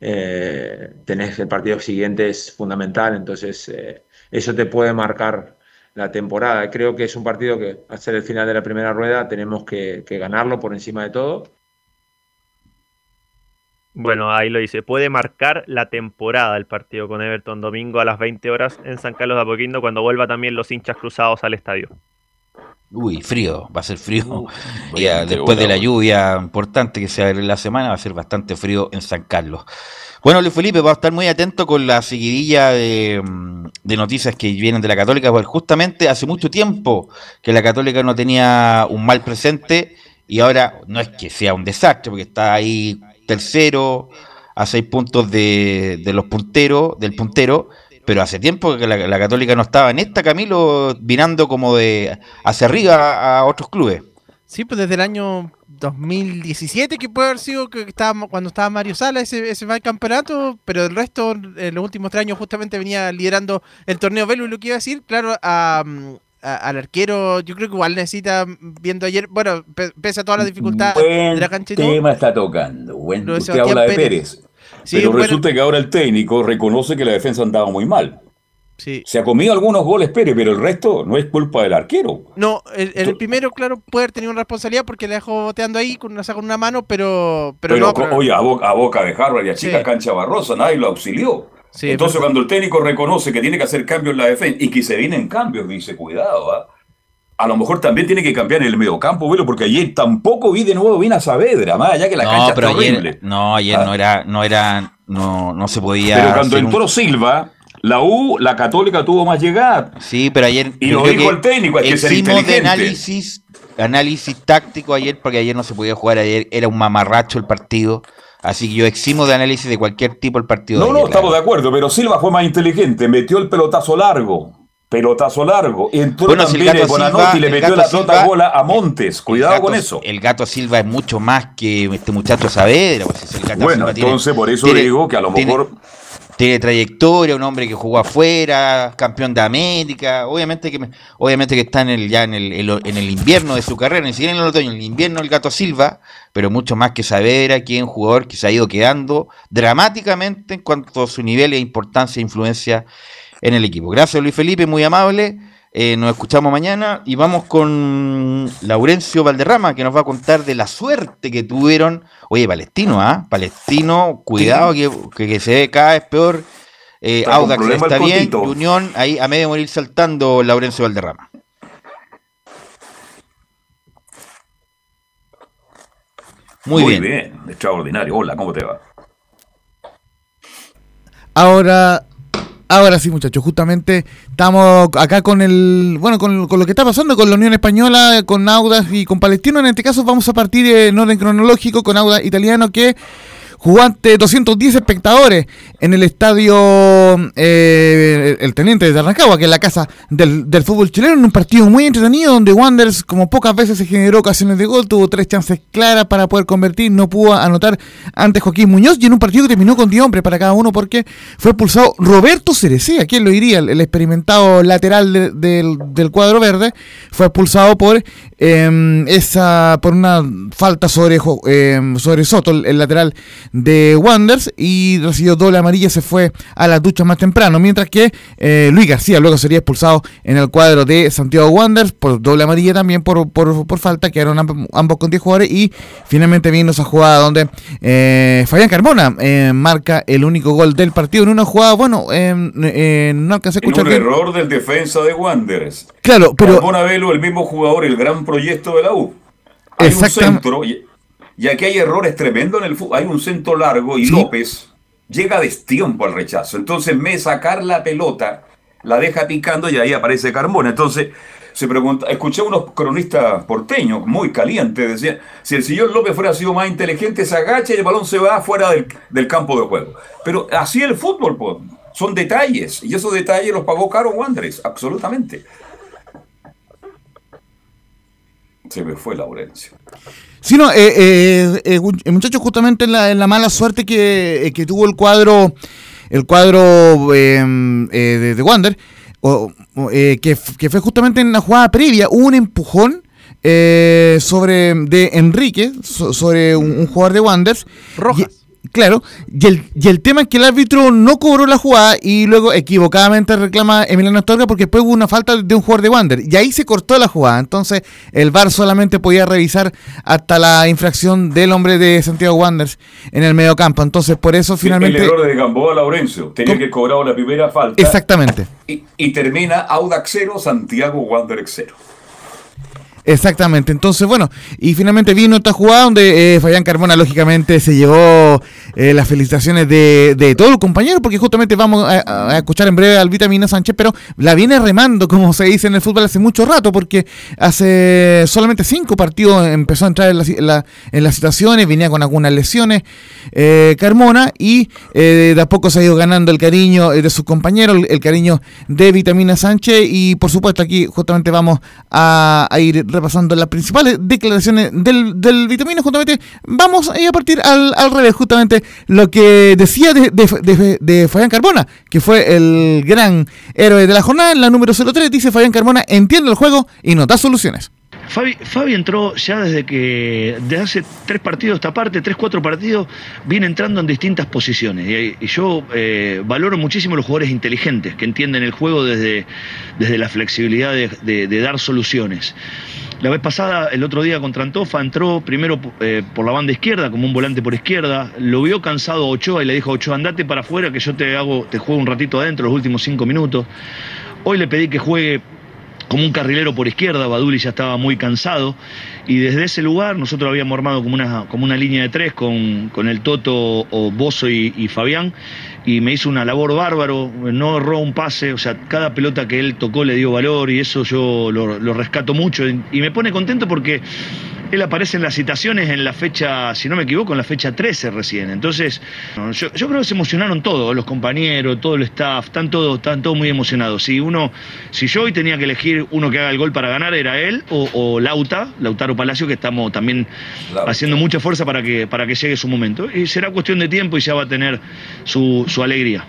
eh, tenés el partido siguiente es fundamental, entonces eh, eso te puede marcar la temporada. Creo que es un partido que, al ser el final de la primera rueda, tenemos que, que ganarlo por encima de todo. Bueno, ahí lo dice. Puede marcar la temporada el partido con Everton domingo a las 20 horas en San Carlos de Apoquindo cuando vuelva también los hinchas cruzados al estadio. Uy, frío, va a ser frío. Uh, Ya, veinte después de la lluvia importante que se va a ver en la semana, va a ser bastante frío en San Carlos. Bueno, Luis Felipe, va a estar muy atento con la seguidilla de, mm, de noticias que vienen de la Católica, porque justamente hace mucho tiempo que la Católica no tenía un mal presente y ahora no es que sea un desastre, porque está ahí tercero a seis puntos de, los punteros, del puntero, pero hace tiempo que la, Católica no estaba en esta, Camilo, virando como de hacia arriba a otros clubes. Sí, pues desde el año 2017 que puede haber sido que estábamos cuando estaba Mario Sala ese, ese mal campeonato, pero el resto en los últimos tres años justamente venía liderando el torneo Velo y lo que iba a decir, claro, a, a- al arquero yo creo que igual necesita, viendo ayer, bueno, pe- pese a todas las dificultades de la cancha y todo, tema está tocando. Buen, usted habla de Pérez. Pérez. Sí, pero bueno. resulta que ahora el técnico reconoce que la defensa andaba muy mal. Sí. Se ha comido algunos goles Pérez, pero el resto no es culpa del arquero. No, el, el primero, claro, puede haber tenido una responsabilidad porque le dejó boteando ahí con una con una mano, pero, pero, Pero, no. oye, a, boca, a boca de Harvard y a chica Sí. cancha barrosa, nadie lo auxilió. Sí, Entonces, pero- cuando el técnico reconoce que tiene que hacer cambios en la defensa y que se vienen cambios, dice, cuidado, ¿ah? a lo mejor también tiene que cambiar en el mediocampo, Velo, porque ayer tampoco vi de nuevo bien a Saavedra, más allá que la cancha no, pero está ayer, horrible. no, ayer Ah. no era, no era, no, no se podía. Pero cuando hacer un- entró Silva, la U, la Católica tuvo más llegada. Sí, pero ayer. Y lo dijo que el técnico, hay que ser eximos de inteligente. análisis, análisis táctico ayer, porque ayer no se podía jugar, ayer era un mamarracho el partido. Así que yo eximo de análisis de cualquier tipo el partido. No, de no, la estamos de acuerdo, pero Silva fue más inteligente, metió el pelotazo largo. Pelotazo largo. Entró Bueno, si el también Gato Bonanotti Silva- y le el metió Gato la pelota bola a Montes. Cuidado El gato- con eso. El gato Silva es mucho más que este muchacho Saavedra. Pues, es el Gato Bueno, Silva tiene- entonces por eso tiene- digo que a lo tiene- mejor tiene trayectoria, un hombre que jugó afuera, campeón de América, obviamente que me- obviamente que está en el ya en el, en el invierno de su carrera, ni siquiera en el otoño, en el invierno el Gato Silva, pero mucho más que Saavedra, que es un jugador que se ha ido quedando dramáticamente en cuanto a su nivel e importancia e influencia en el equipo. Gracias Luis Felipe, muy amable. Eh, nos escuchamos mañana y vamos con Laurencio Valderrama que nos va a contar de la suerte que tuvieron. Oye, Palestino, ¿ah? Palestino, cuidado que, que- que se ve cada vez peor. Eh, Está Audax bien, Unión ahí a medio morir saltando Laurencio Valderrama. Muy, bien. extraordinario. Hola, ¿cómo te va? Ahora, ahora sí, muchachos, justamente estamos acá con el, bueno, con, con lo que está pasando con la Unión Española, con Audas y con Palestino. En este caso vamos a partir en orden cronológico con Audas Italiano que jugó ante 210 espectadores en el estadio eh, El Teniente de Rancagua, que es la casa del, del fútbol chileno, en un partido muy entretenido donde Wanderers, como pocas veces se generó ocasiones de gol, tuvo tres chances claras para poder convertir, no pudo anotar ante Joaquín Muñoz y en un partido que terminó con 10 hombres para cada uno porque fue expulsado Roberto Cerecea, ¿quién lo diría? El, experimentado lateral de- del, del cuadro verde fue expulsado por eh, esa por una falta sobre, eh, sobre Soto, el, el lateral de Wanderers y recibió doble amarilla, se fue a las duchas más temprano, mientras que eh, Luis García luego sería expulsado en el cuadro de Santiago Wanderers por doble amarilla también por, por, por falta, quedaron amb- ambos con 10 jugadores y finalmente vino esa jugada donde eh, Fabián Carmona eh, marca el único gol del partido en una jugada, bueno, eh, no alcancé a En escuchar un bien. error del defensa de Wanderers. Claro, pero- Velo, el mismo jugador, el gran proyecto de la U. Hay un centro, y, y aquí hay errores tremendos en el fútbol. Hay un centro largo y Sí. López llega a destiempo al rechazo. Entonces, de sacar la pelota, la deja picando y ahí aparece Carmona. Entonces, se pregunta, escuché a unos cronistas porteños muy calientes, decían, si el señor López fuera sido más inteligente, se agacha y el balón se va fuera del, del campo de juego. Pero así el fútbol, son detalles, y esos detalles los pagó caro Wanderers, absolutamente. Se me fue Laurencio. Sí, no, eh, eh, eh, un- el muchacho justamente en la, en la mala suerte que, eh, que tuvo el cuadro, el cuadro eh, eh, de, de Wander, o- o, eh, que, que fue justamente en la jugada previa, hubo un empujón eh, sobre de Enrique, so- sobre un, un jugador de Wanderers. Rojas. Claro, y el, y el tema es que el árbitro no cobró la jugada y luego equivocadamente reclama Emiliano Astorga porque después hubo una falta de un jugador de Wander y ahí se cortó la jugada. Entonces el VAR solamente podía revisar hasta la infracción del hombre de Santiago Wanderers en el medio campo. Entonces por eso finalmente... El error de Gamboa Laurencio. Tenía que cobrar la primera falta. Exactamente. Y, y termina Audax 0, Santiago Wanderers 0. Exactamente, entonces bueno, y finalmente vino esta jugada donde eh, Carmona lógicamente se llevó eh, las felicitaciones de, de todos los compañeros, porque justamente vamos a, escuchar en breve al Vitamina Sánchez, pero la viene remando, como se dice en el fútbol, hace mucho rato, porque hace solamente cinco partidos empezó a entrar en, la- en las situaciones, venía con algunas lesiones eh, Carmona, y eh, de a poco se ha ido ganando el cariño eh, de sus compañeros, el, el cariño de Vitamina Sánchez, y por supuesto aquí justamente vamos a, a ir repasando las principales declaraciones del, del Vitamina, justamente vamos a ir a partir al, al revés, justamente lo que decía de, de, de- Fabián Carbona, que fue el gran héroe de la jornada, en la número 03, dice Fabián Carbona, entiende el juego y nos da soluciones. Fabi, entró ya desde que, desde hace tres partidos esta parte, tres, cuatro partidos, viene entrando en distintas posiciones. Y, yo eh, valoro muchísimo los jugadores inteligentes, que entienden el juego desde, desde la flexibilidad de- de dar soluciones. La vez pasada, el otro día contra Antofa, entró primero eh, por la banda izquierda, como un volante por izquierda, lo vio cansado a Ochoa y le dijo, Ochoa, andate para afuera que yo te hago, te juego un ratito adentro, los últimos cinco minutos. Hoy le pedí que juegue como un carrilero por izquierda, Baduli ya estaba muy cansado, y desde ese lugar nosotros habíamos armado como una, como una línea de tres con, con el Toto, o Bozo y, y Fabián, y me hizo una labor bárbaro, no erró un pase, o sea, cada pelota que él tocó le dio valor, y eso yo lo, lo rescato mucho, y me pone contento porque él aparece en las citaciones en la fecha, si no me equivoco, en la fecha 13 recién. Entonces, yo creo que se emocionaron todos, los compañeros, todo el staff, están todos, están todos muy emocionados. Si uno, si yo hoy tenía que elegir uno que haga el gol para ganar, era él o, o Lauta, Lautaro Palacio, que estamos también haciendo mucha fuerza para que, para que llegue su momento. Y será cuestión de tiempo y ya va a tener su, su alegría.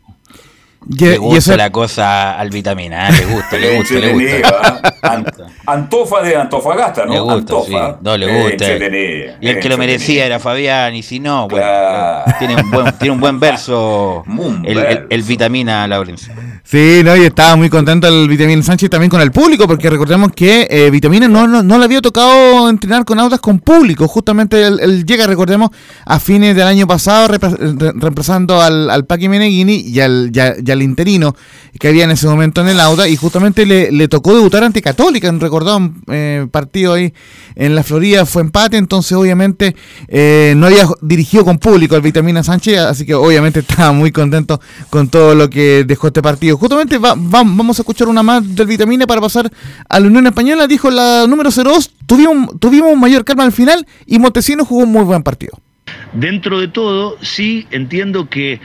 Le gusta la cosa al vitamina, ¿eh? le gusta, le gusta, le gusta. Antofa de Antofagasta, ¿no? Le gusta, Antofa. sí. No le Eh, gusta. Y el que lo merecía era Fabián, y si no, bueno, tiene, un buen, tiene un buen verso el, el- el vitamina Laurencio. Sí, no, y estaba muy contento el Vitamina Sánchez también con el público, porque recordemos que eh, Vitamina no, no, no le había tocado entrenar con audas con público. Justamente él, él llega, recordemos, a fines del año pasado, reemplazando al, al Paqui Meneghini y al, y, al interino que había en ese momento en el Auda, y justamente le, tocó debutar ante Católica, recordado un eh, partido ahí en la Florida, fue empate, entonces obviamente eh, no había dirigido con público el Vitamina Sánchez, así que obviamente estaba muy contento con todo lo que dejó este partido. Justamente va- vamos a escuchar una más del Vitamina para pasar a la Unión Española, dijo la número 02, tuvimos, tuvimos mayor calma al final y Montesino jugó un muy buen partido. Dentro de todo, sí entiendo que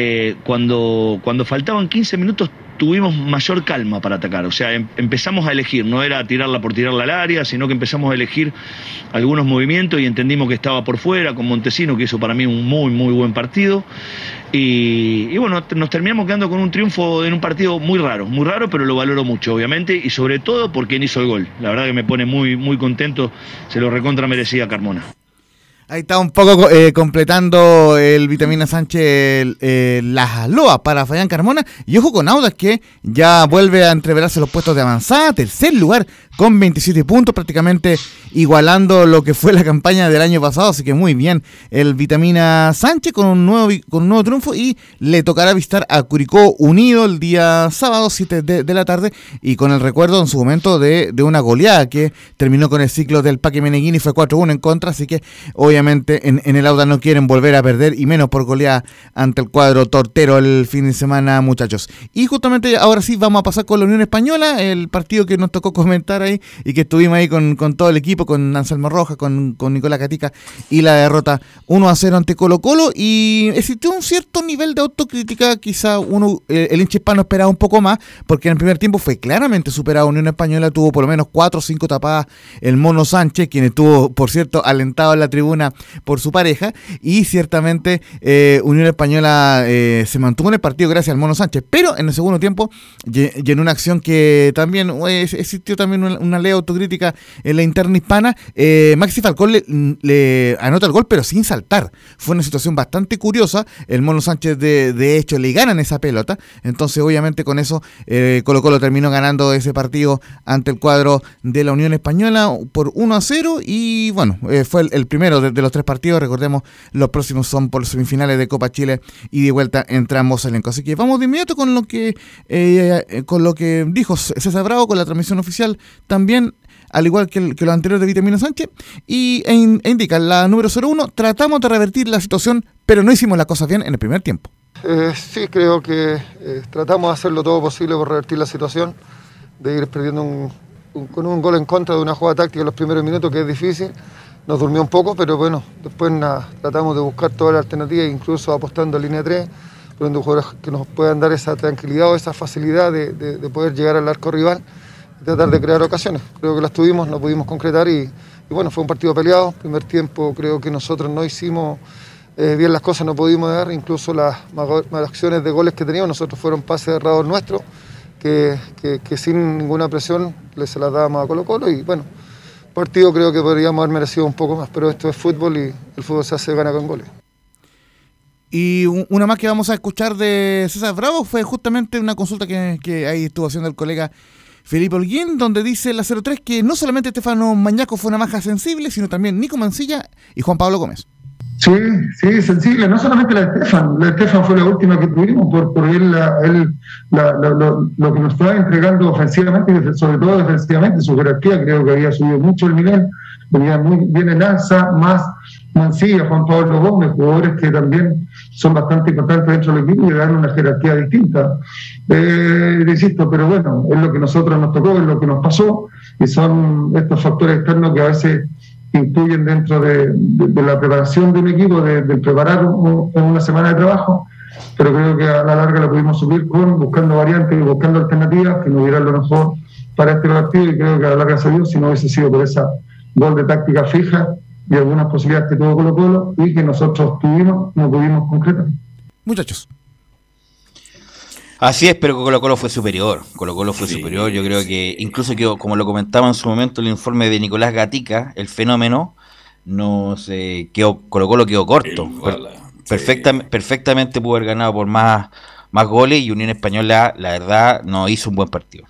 eh, cuando, cuando faltaban 15 minutos tuvimos mayor calma para atacar. O sea, em- empezamos a elegir, no era tirarla por tirarla al área, sino que empezamos a elegir algunos movimientos y entendimos que estaba por fuera con Montesino, que hizo para mí un muy, muy buen partido. Y, bueno, nos terminamos quedando con un triunfo en un partido muy raro, muy raro, pero lo valoro mucho, obviamente, y sobre todo por quien hizo el gol. La verdad que me pone muy, muy contento, se lo recontra merecía Carmona. Ahí está un poco eh, completando el Vitamina Sánchez eh, las loas para Fabián Carmona. Y ojo con Audas que ya vuelve a entreverarse los puestos de avanzada. Tercer lugar con 27 puntos, prácticamente igualando lo que fue la campaña del año pasado. Así que muy bien el Vitamina Sánchez con un nuevo, con un nuevo triunfo. Y le tocará visitar a Curicó Unido el día sábado, 7 de, de la tarde. Y con el recuerdo en su momento de, de una goleada que terminó con el ciclo del Paque Meneghini. Fue 4-1 en contra. Así que obviamente en, en el Auda no quieren volver a perder y menos por goleada ante el cuadro tortero el fin de semana, muchachos. Y justamente ahora sí vamos a pasar con la Unión Española, el partido que nos tocó comentar ahí y que estuvimos ahí con, con todo el equipo, con Anselmo Rojas, con, con Nicolás Catica y la derrota 1 a 0 ante Colo Colo y existió un cierto nivel de autocrítica, quizá uno, eh, el hincha hispano esperaba un poco más, porque en el primer tiempo fue claramente superado Unión Española, tuvo por lo menos 4 o 5 tapadas el Mono Sánchez, quien estuvo, por cierto, alentado en la tribuna por su pareja, y ciertamente eh, Unión Española eh, se mantuvo en el partido gracias al Mono Sánchez, pero en el segundo tiempo, y en una acción que también eh, existió también una, una ley autocrítica en la interna hispana, Maxi Falcón le, le anota el gol, pero sin saltar. Fue una situación bastante curiosa. El Mono Sánchez, de, hecho, le ganan esa pelota. Entonces, obviamente, con eso, Colo Colo terminó ganando ese partido ante el cuadro de la Unión Española por 1 a 0. Y bueno, fue el, el primero de, de los tres partidos. Recordemos, los próximos son por semifinales de Copa Chile y de vuelta entre ambos elencos. Así que vamos de inmediato con lo que, eh, eh, con lo que dijo César Bravo con la transmisión oficial también al igual que, el, que lo anterior de Vitamina Sánchez, y e, in- e indica la número 01, tratamos de revertir la situación, pero no hicimos las cosas bien en el primer tiempo. Eh, sí, creo que eh, tratamos de hacerlo todo posible por revertir la situación, de ir perdiendo un- un- con un gol en contra de una jugada táctica en los primeros minutos, que es difícil. Nos durmió un poco, pero bueno, después tratamos de buscar todas las alternativas, incluso apostando a línea 3, poniendo jugadores que nos puedan dar esa tranquilidad o esa facilidad de, de- de poder llegar al arco rival y tratar de crear ocasiones. Creo que las tuvimos, no pudimos concretar y, bueno, fue un partido peleado. Primer tiempo creo que nosotros no hicimos eh, bien las cosas, no pudimos dar, incluso las acciones de goles que teníamos, nosotros fueron pases errados nuestros, que, que- que sin ninguna presión les se las dábamos a Colo Colo y bueno, partido creo que podríamos haber merecido un poco más, pero esto es fútbol y el fútbol se hace gana con goles. Y un- una más que vamos a escuchar de César Bravo fue justamente una consulta que, que ahí estuvo haciendo el colega Felipe Holguín, donde dice la 03 que no solamente Estefano Mañaco fue una maja sensible, sino también Nico Mancilla y Juan Pablo Gómez. Sí, sí, sensible. No solamente la de Estefan, la de Estefan fue la última que tuvimos por, por él, la- él la- lo, que nos estaba entregando ofensivamente, y sobre todo defensivamente, su jerarquía, creo que había subido mucho el nivel, venía muy bien en alza, más Mancilla, Juan Pablo Gómez, jugadores que también son bastante importantes dentro del equipo y dan una jerarquía distinta. Eh, insisto, pero bueno, es lo que nosotros nos tocó, es lo que nos pasó, y son estos factores externos que a veces influyen dentro de, de- de la preparación de un equipo, de, de preparar un- una semana de trabajo, pero creo que a la larga lo pudimos subir con buscando variantes y buscando alternativas que nos dieran lo mejor para este partido y creo que a la larga se dio si no hubiese sido por esa gol de táctica fija y algunas posibilidades que tuvo Colo Colo y que nosotros tuvimos, no pudimos concretar. Muchachos. Así es, pero Colo Colo fue superior. Colo Colo fue superior. Yo creo que, incluso que, como lo comentaba en su momento el informe de Nicolás Gatica, el fenómeno, nos eh, quedó, Colo Colo quedó corto. Per- perfecta- perfectamente pudo haber ganado por más, más goles y Unión Española, la verdad, no hizo un buen partido.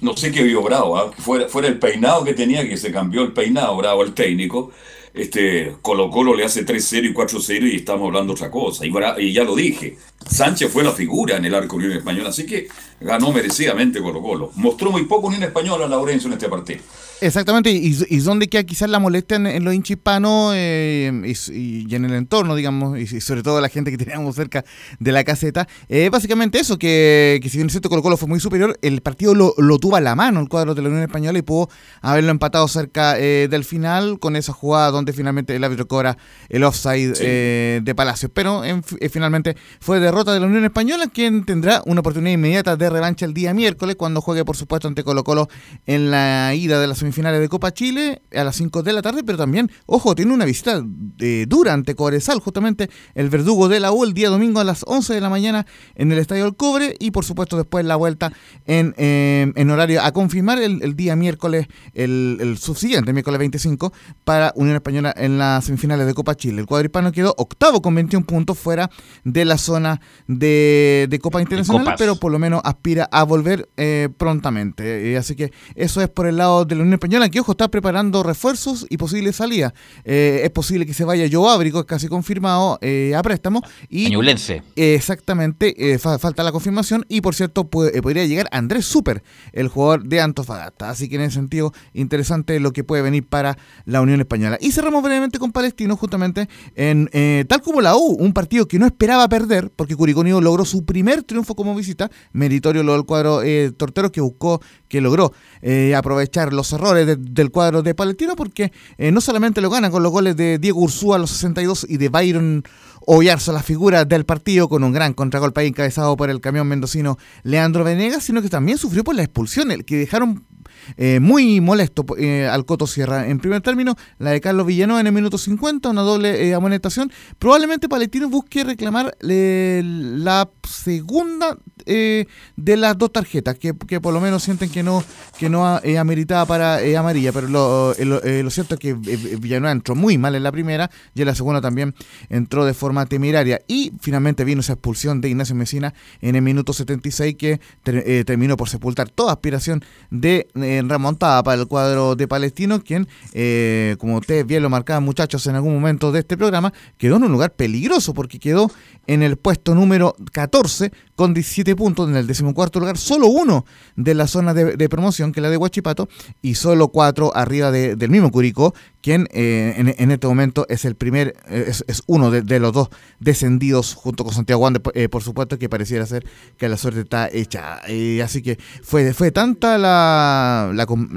No sé qué vio Bravo, ¿ah? fuera, fuera el peinado que tenía, que se cambió el peinado, Bravo, el técnico. Este, Colo Colo le hace 3-0 y 4-0 y estamos hablando otra cosa. Y, y ya lo dije, Sánchez fue la figura en el arco Unión Española, así que ganó merecidamente Colo Colo. Mostró muy poco Unión Española, Laurencio, en este partido. Exactamente, y, y donde queda quizás la molestia en, en los hinchas hispanos eh, y, en el entorno, digamos, y, y sobre todo la gente que teníamos cerca de la caseta, eh, básicamente eso, que, que si bien es cierto Colo Colo fue muy superior, el partido lo, lo tuvo a la mano el cuadro de la Unión Española y pudo haberlo empatado cerca eh, del final con esa jugada donde finalmente el árbitro cobra el offside eh, de Palacios. Pero en eh, finalmente fue derrota de la Unión Española, quien tendrá una oportunidad inmediata de revancha el día miércoles cuando juegue, por supuesto, ante Colo Colo en la ida de las semifinales de Copa Chile a las 5 de la tarde, pero también, ojo, tiene una visita eh, dura ante Cobresal, justamente el verdugo de la U el día domingo a las 11 de la mañana en el Estadio del Cobre y por supuesto después la vuelta en, eh, en horario a confirmar el, el día miércoles, el, el subsiguiente, miércoles 25, para Unión Española en las semifinales de Copa Chile. El cuadro hispano quedó octavo con 21 puntos fuera de la zona de, de Copa Internacional, pero por lo menos aspira a volver eh, prontamente. Eh, así que eso es por el lado de la Unión Española, que ojo, está preparando refuerzos y posibles salidas. Eh, es posible que se vaya Joe Ábrico, es casi confirmado eh, a préstamo. Y eh, Exactamente, eh, fa- falta la confirmación y por cierto podría llegar Andrés Super, el jugador de Antofagasta. Así que en ese sentido, interesante lo que puede venir para la Unión Española. Y cerramos brevemente con Palestino, justamente en tal como la U, un partido que no esperaba perder, porque Curicó logró su primer triunfo como visita, meritorio lo del cuadro tortero que buscó, que logró aprovechar los errores de- del cuadro de Palestino, porque eh, no solamente lo gana con los goles de Diego Ursúa a los 62 y de Byron Oyarzo, la figura del partido, con un gran contragolpe encabezado por el camión mendocino Leandro Venegas, sino que también sufrió por la expulsión, el que dejaron eh, muy molesto eh, al Coto Sierra. En primer término, la de Carlos Villanueva en el minuto 50, una doble eh, amonestación. Probablemente Palestino busque reclamar la segunda eh, de las dos tarjetas, que, que por lo menos sienten que no que no ameritaba para amarilla, pero lo, cierto es que Villanueva entró muy mal en la primera y en la segunda también entró de forma temeraria. Y finalmente vino esa expulsión de Ignacio Mesina en el minuto 76 que ter- terminó por sepultar toda aspiración de en remontada para el cuadro de Palestino, quien, eh, como ustedes bien lo marcaban muchachos en algún momento de este programa, quedó en un lugar peligroso porque quedó en el puesto número 14 con 17 puntos en el decimocuarto lugar, solo uno de la zona de, promoción, que es la de Huachipato, y solo cuatro arriba del mismo Curicó, quien eh, en, este momento es el primer, eh, es, uno de, los dos descendidos junto con Santiago Wander, por supuesto que pareciera ser que la suerte está hecha. así que fue, fue tanta la,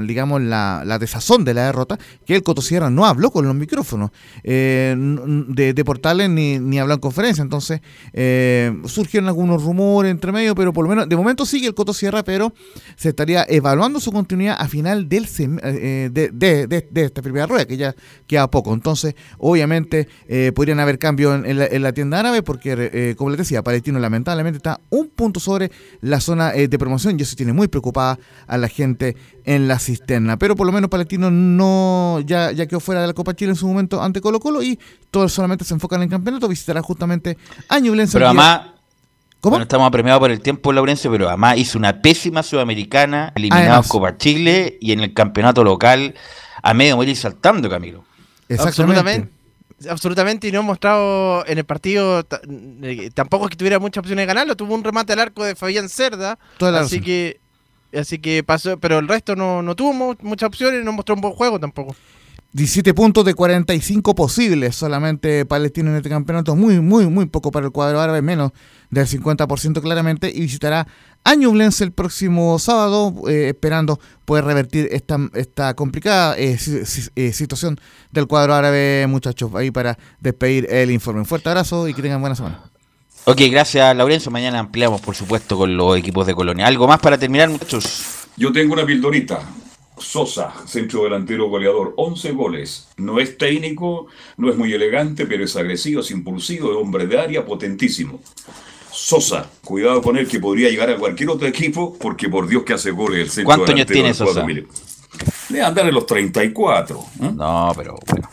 digamos, la, desazón de la derrota que el Cotosierra no habló con los micrófonos de, de, portales ni, ni habló en conferencia. Entonces surgieron algunos rumores entre medio, pero por lo menos de momento sigue el Cotosierra, pero se estaría evaluando su continuidad a final del de, de, esta primera rueda, que ya queda poco. Entonces, obviamente, eh, podrían haber cambios en, la, tienda árabe, porque, eh, como les decía, Palestino lamentablemente está un punto sobre la zona eh, de promoción y eso tiene muy preocupada a la gente en la cisterna. Pero por lo menos Palestino no ya, ya quedó fuera de la Copa Chile en su momento ante Colo Colo y todos solamente se enfocan en el campeonato. Visitará justamente a Ñublense. Pero además... ¿Cómo? estamos apremiados por el tiempo, Laurencio, pero además hizo una pésima sudamericana, eliminado Copa Chile y en el campeonato local a medio morir saltando, Camilo. Absolutamente. Absolutamente, y no ha mostrado en el partido eh, tampoco es que tuviera muchas opciones de ganarlo. Tuvo un remate al arco de Fabián Cerda. Así que, así que pasó, pero el resto no, no tuvo muchas opciones, no mostró un buen juego tampoco. 17 puntos de 45 posibles solamente Palestino en este campeonato, muy, muy, muy poco para el cuadro árabe, menos del 50% claramente, y visitará a Ñublense el próximo sábado, eh, esperando poder revertir esta, esta complicada eh, eh, situación del cuadro árabe, muchachos, ahí para despedir el informe. Un fuerte abrazo y que tengan buena semana. Ok, gracias Laurencio. Mañana ampliamos, por supuesto, con los equipos de Colonia. ¿Algo más para terminar, muchachos? Yo tengo una pildorita. Sosa, centro delantero goleador, 11 goles. No es técnico, no es muy elegante, pero es agresivo, es impulsivo, es hombre de área, potentísimo. Sosa, cuidado con él que podría llegar a cualquier otro equipo, porque por Dios que hace goles el centro ¿Cuántos años tiene Sosa? Le andar en los 34. ¿eh? No, pero bueno.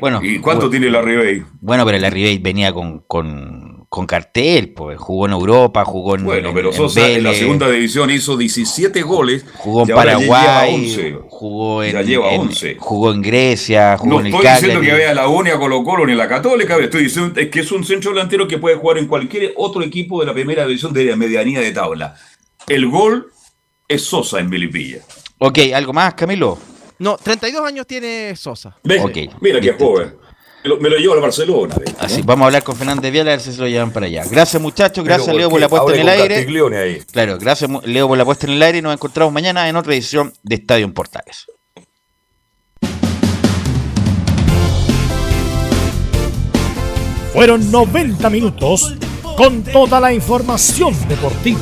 Bueno, ¿y cuánto tiene la Ribey? Bueno, pero la Ribey venía con, con con cartel, pues jugó en Europa, jugó en Bueno, pero Sosa en, la segunda división hizo 17 goles. Jugó en Paraguay, jugó en, lleva 11. jugó en Grecia, jugó no en el estoy diciendo que vea la UNIA, Colo Colo ni la Católica, estoy diciendo que es un centro delantero que puede jugar en cualquier otro equipo de la primera división de la medianía de tabla. El gol es Sosa en Melipilla. Ok, ¿algo más, Camilo? No, 32 años tiene Sosa. Okay. Mira qué joven. Me lo, llevo a Barcelona. Así, vamos a hablar con Fernández Vial a ver si se lo llevan para allá. Gracias muchachos, gracias Leo por la puesta en el aire. Claro, gracias Leo por la puesta en el aire y nos encontramos mañana en otra edición de Estadio en Portales. Fueron 90 minutos con toda la información deportiva.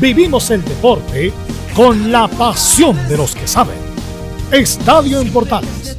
Vivimos el deporte con la pasión de los que saben. Estadio en Portales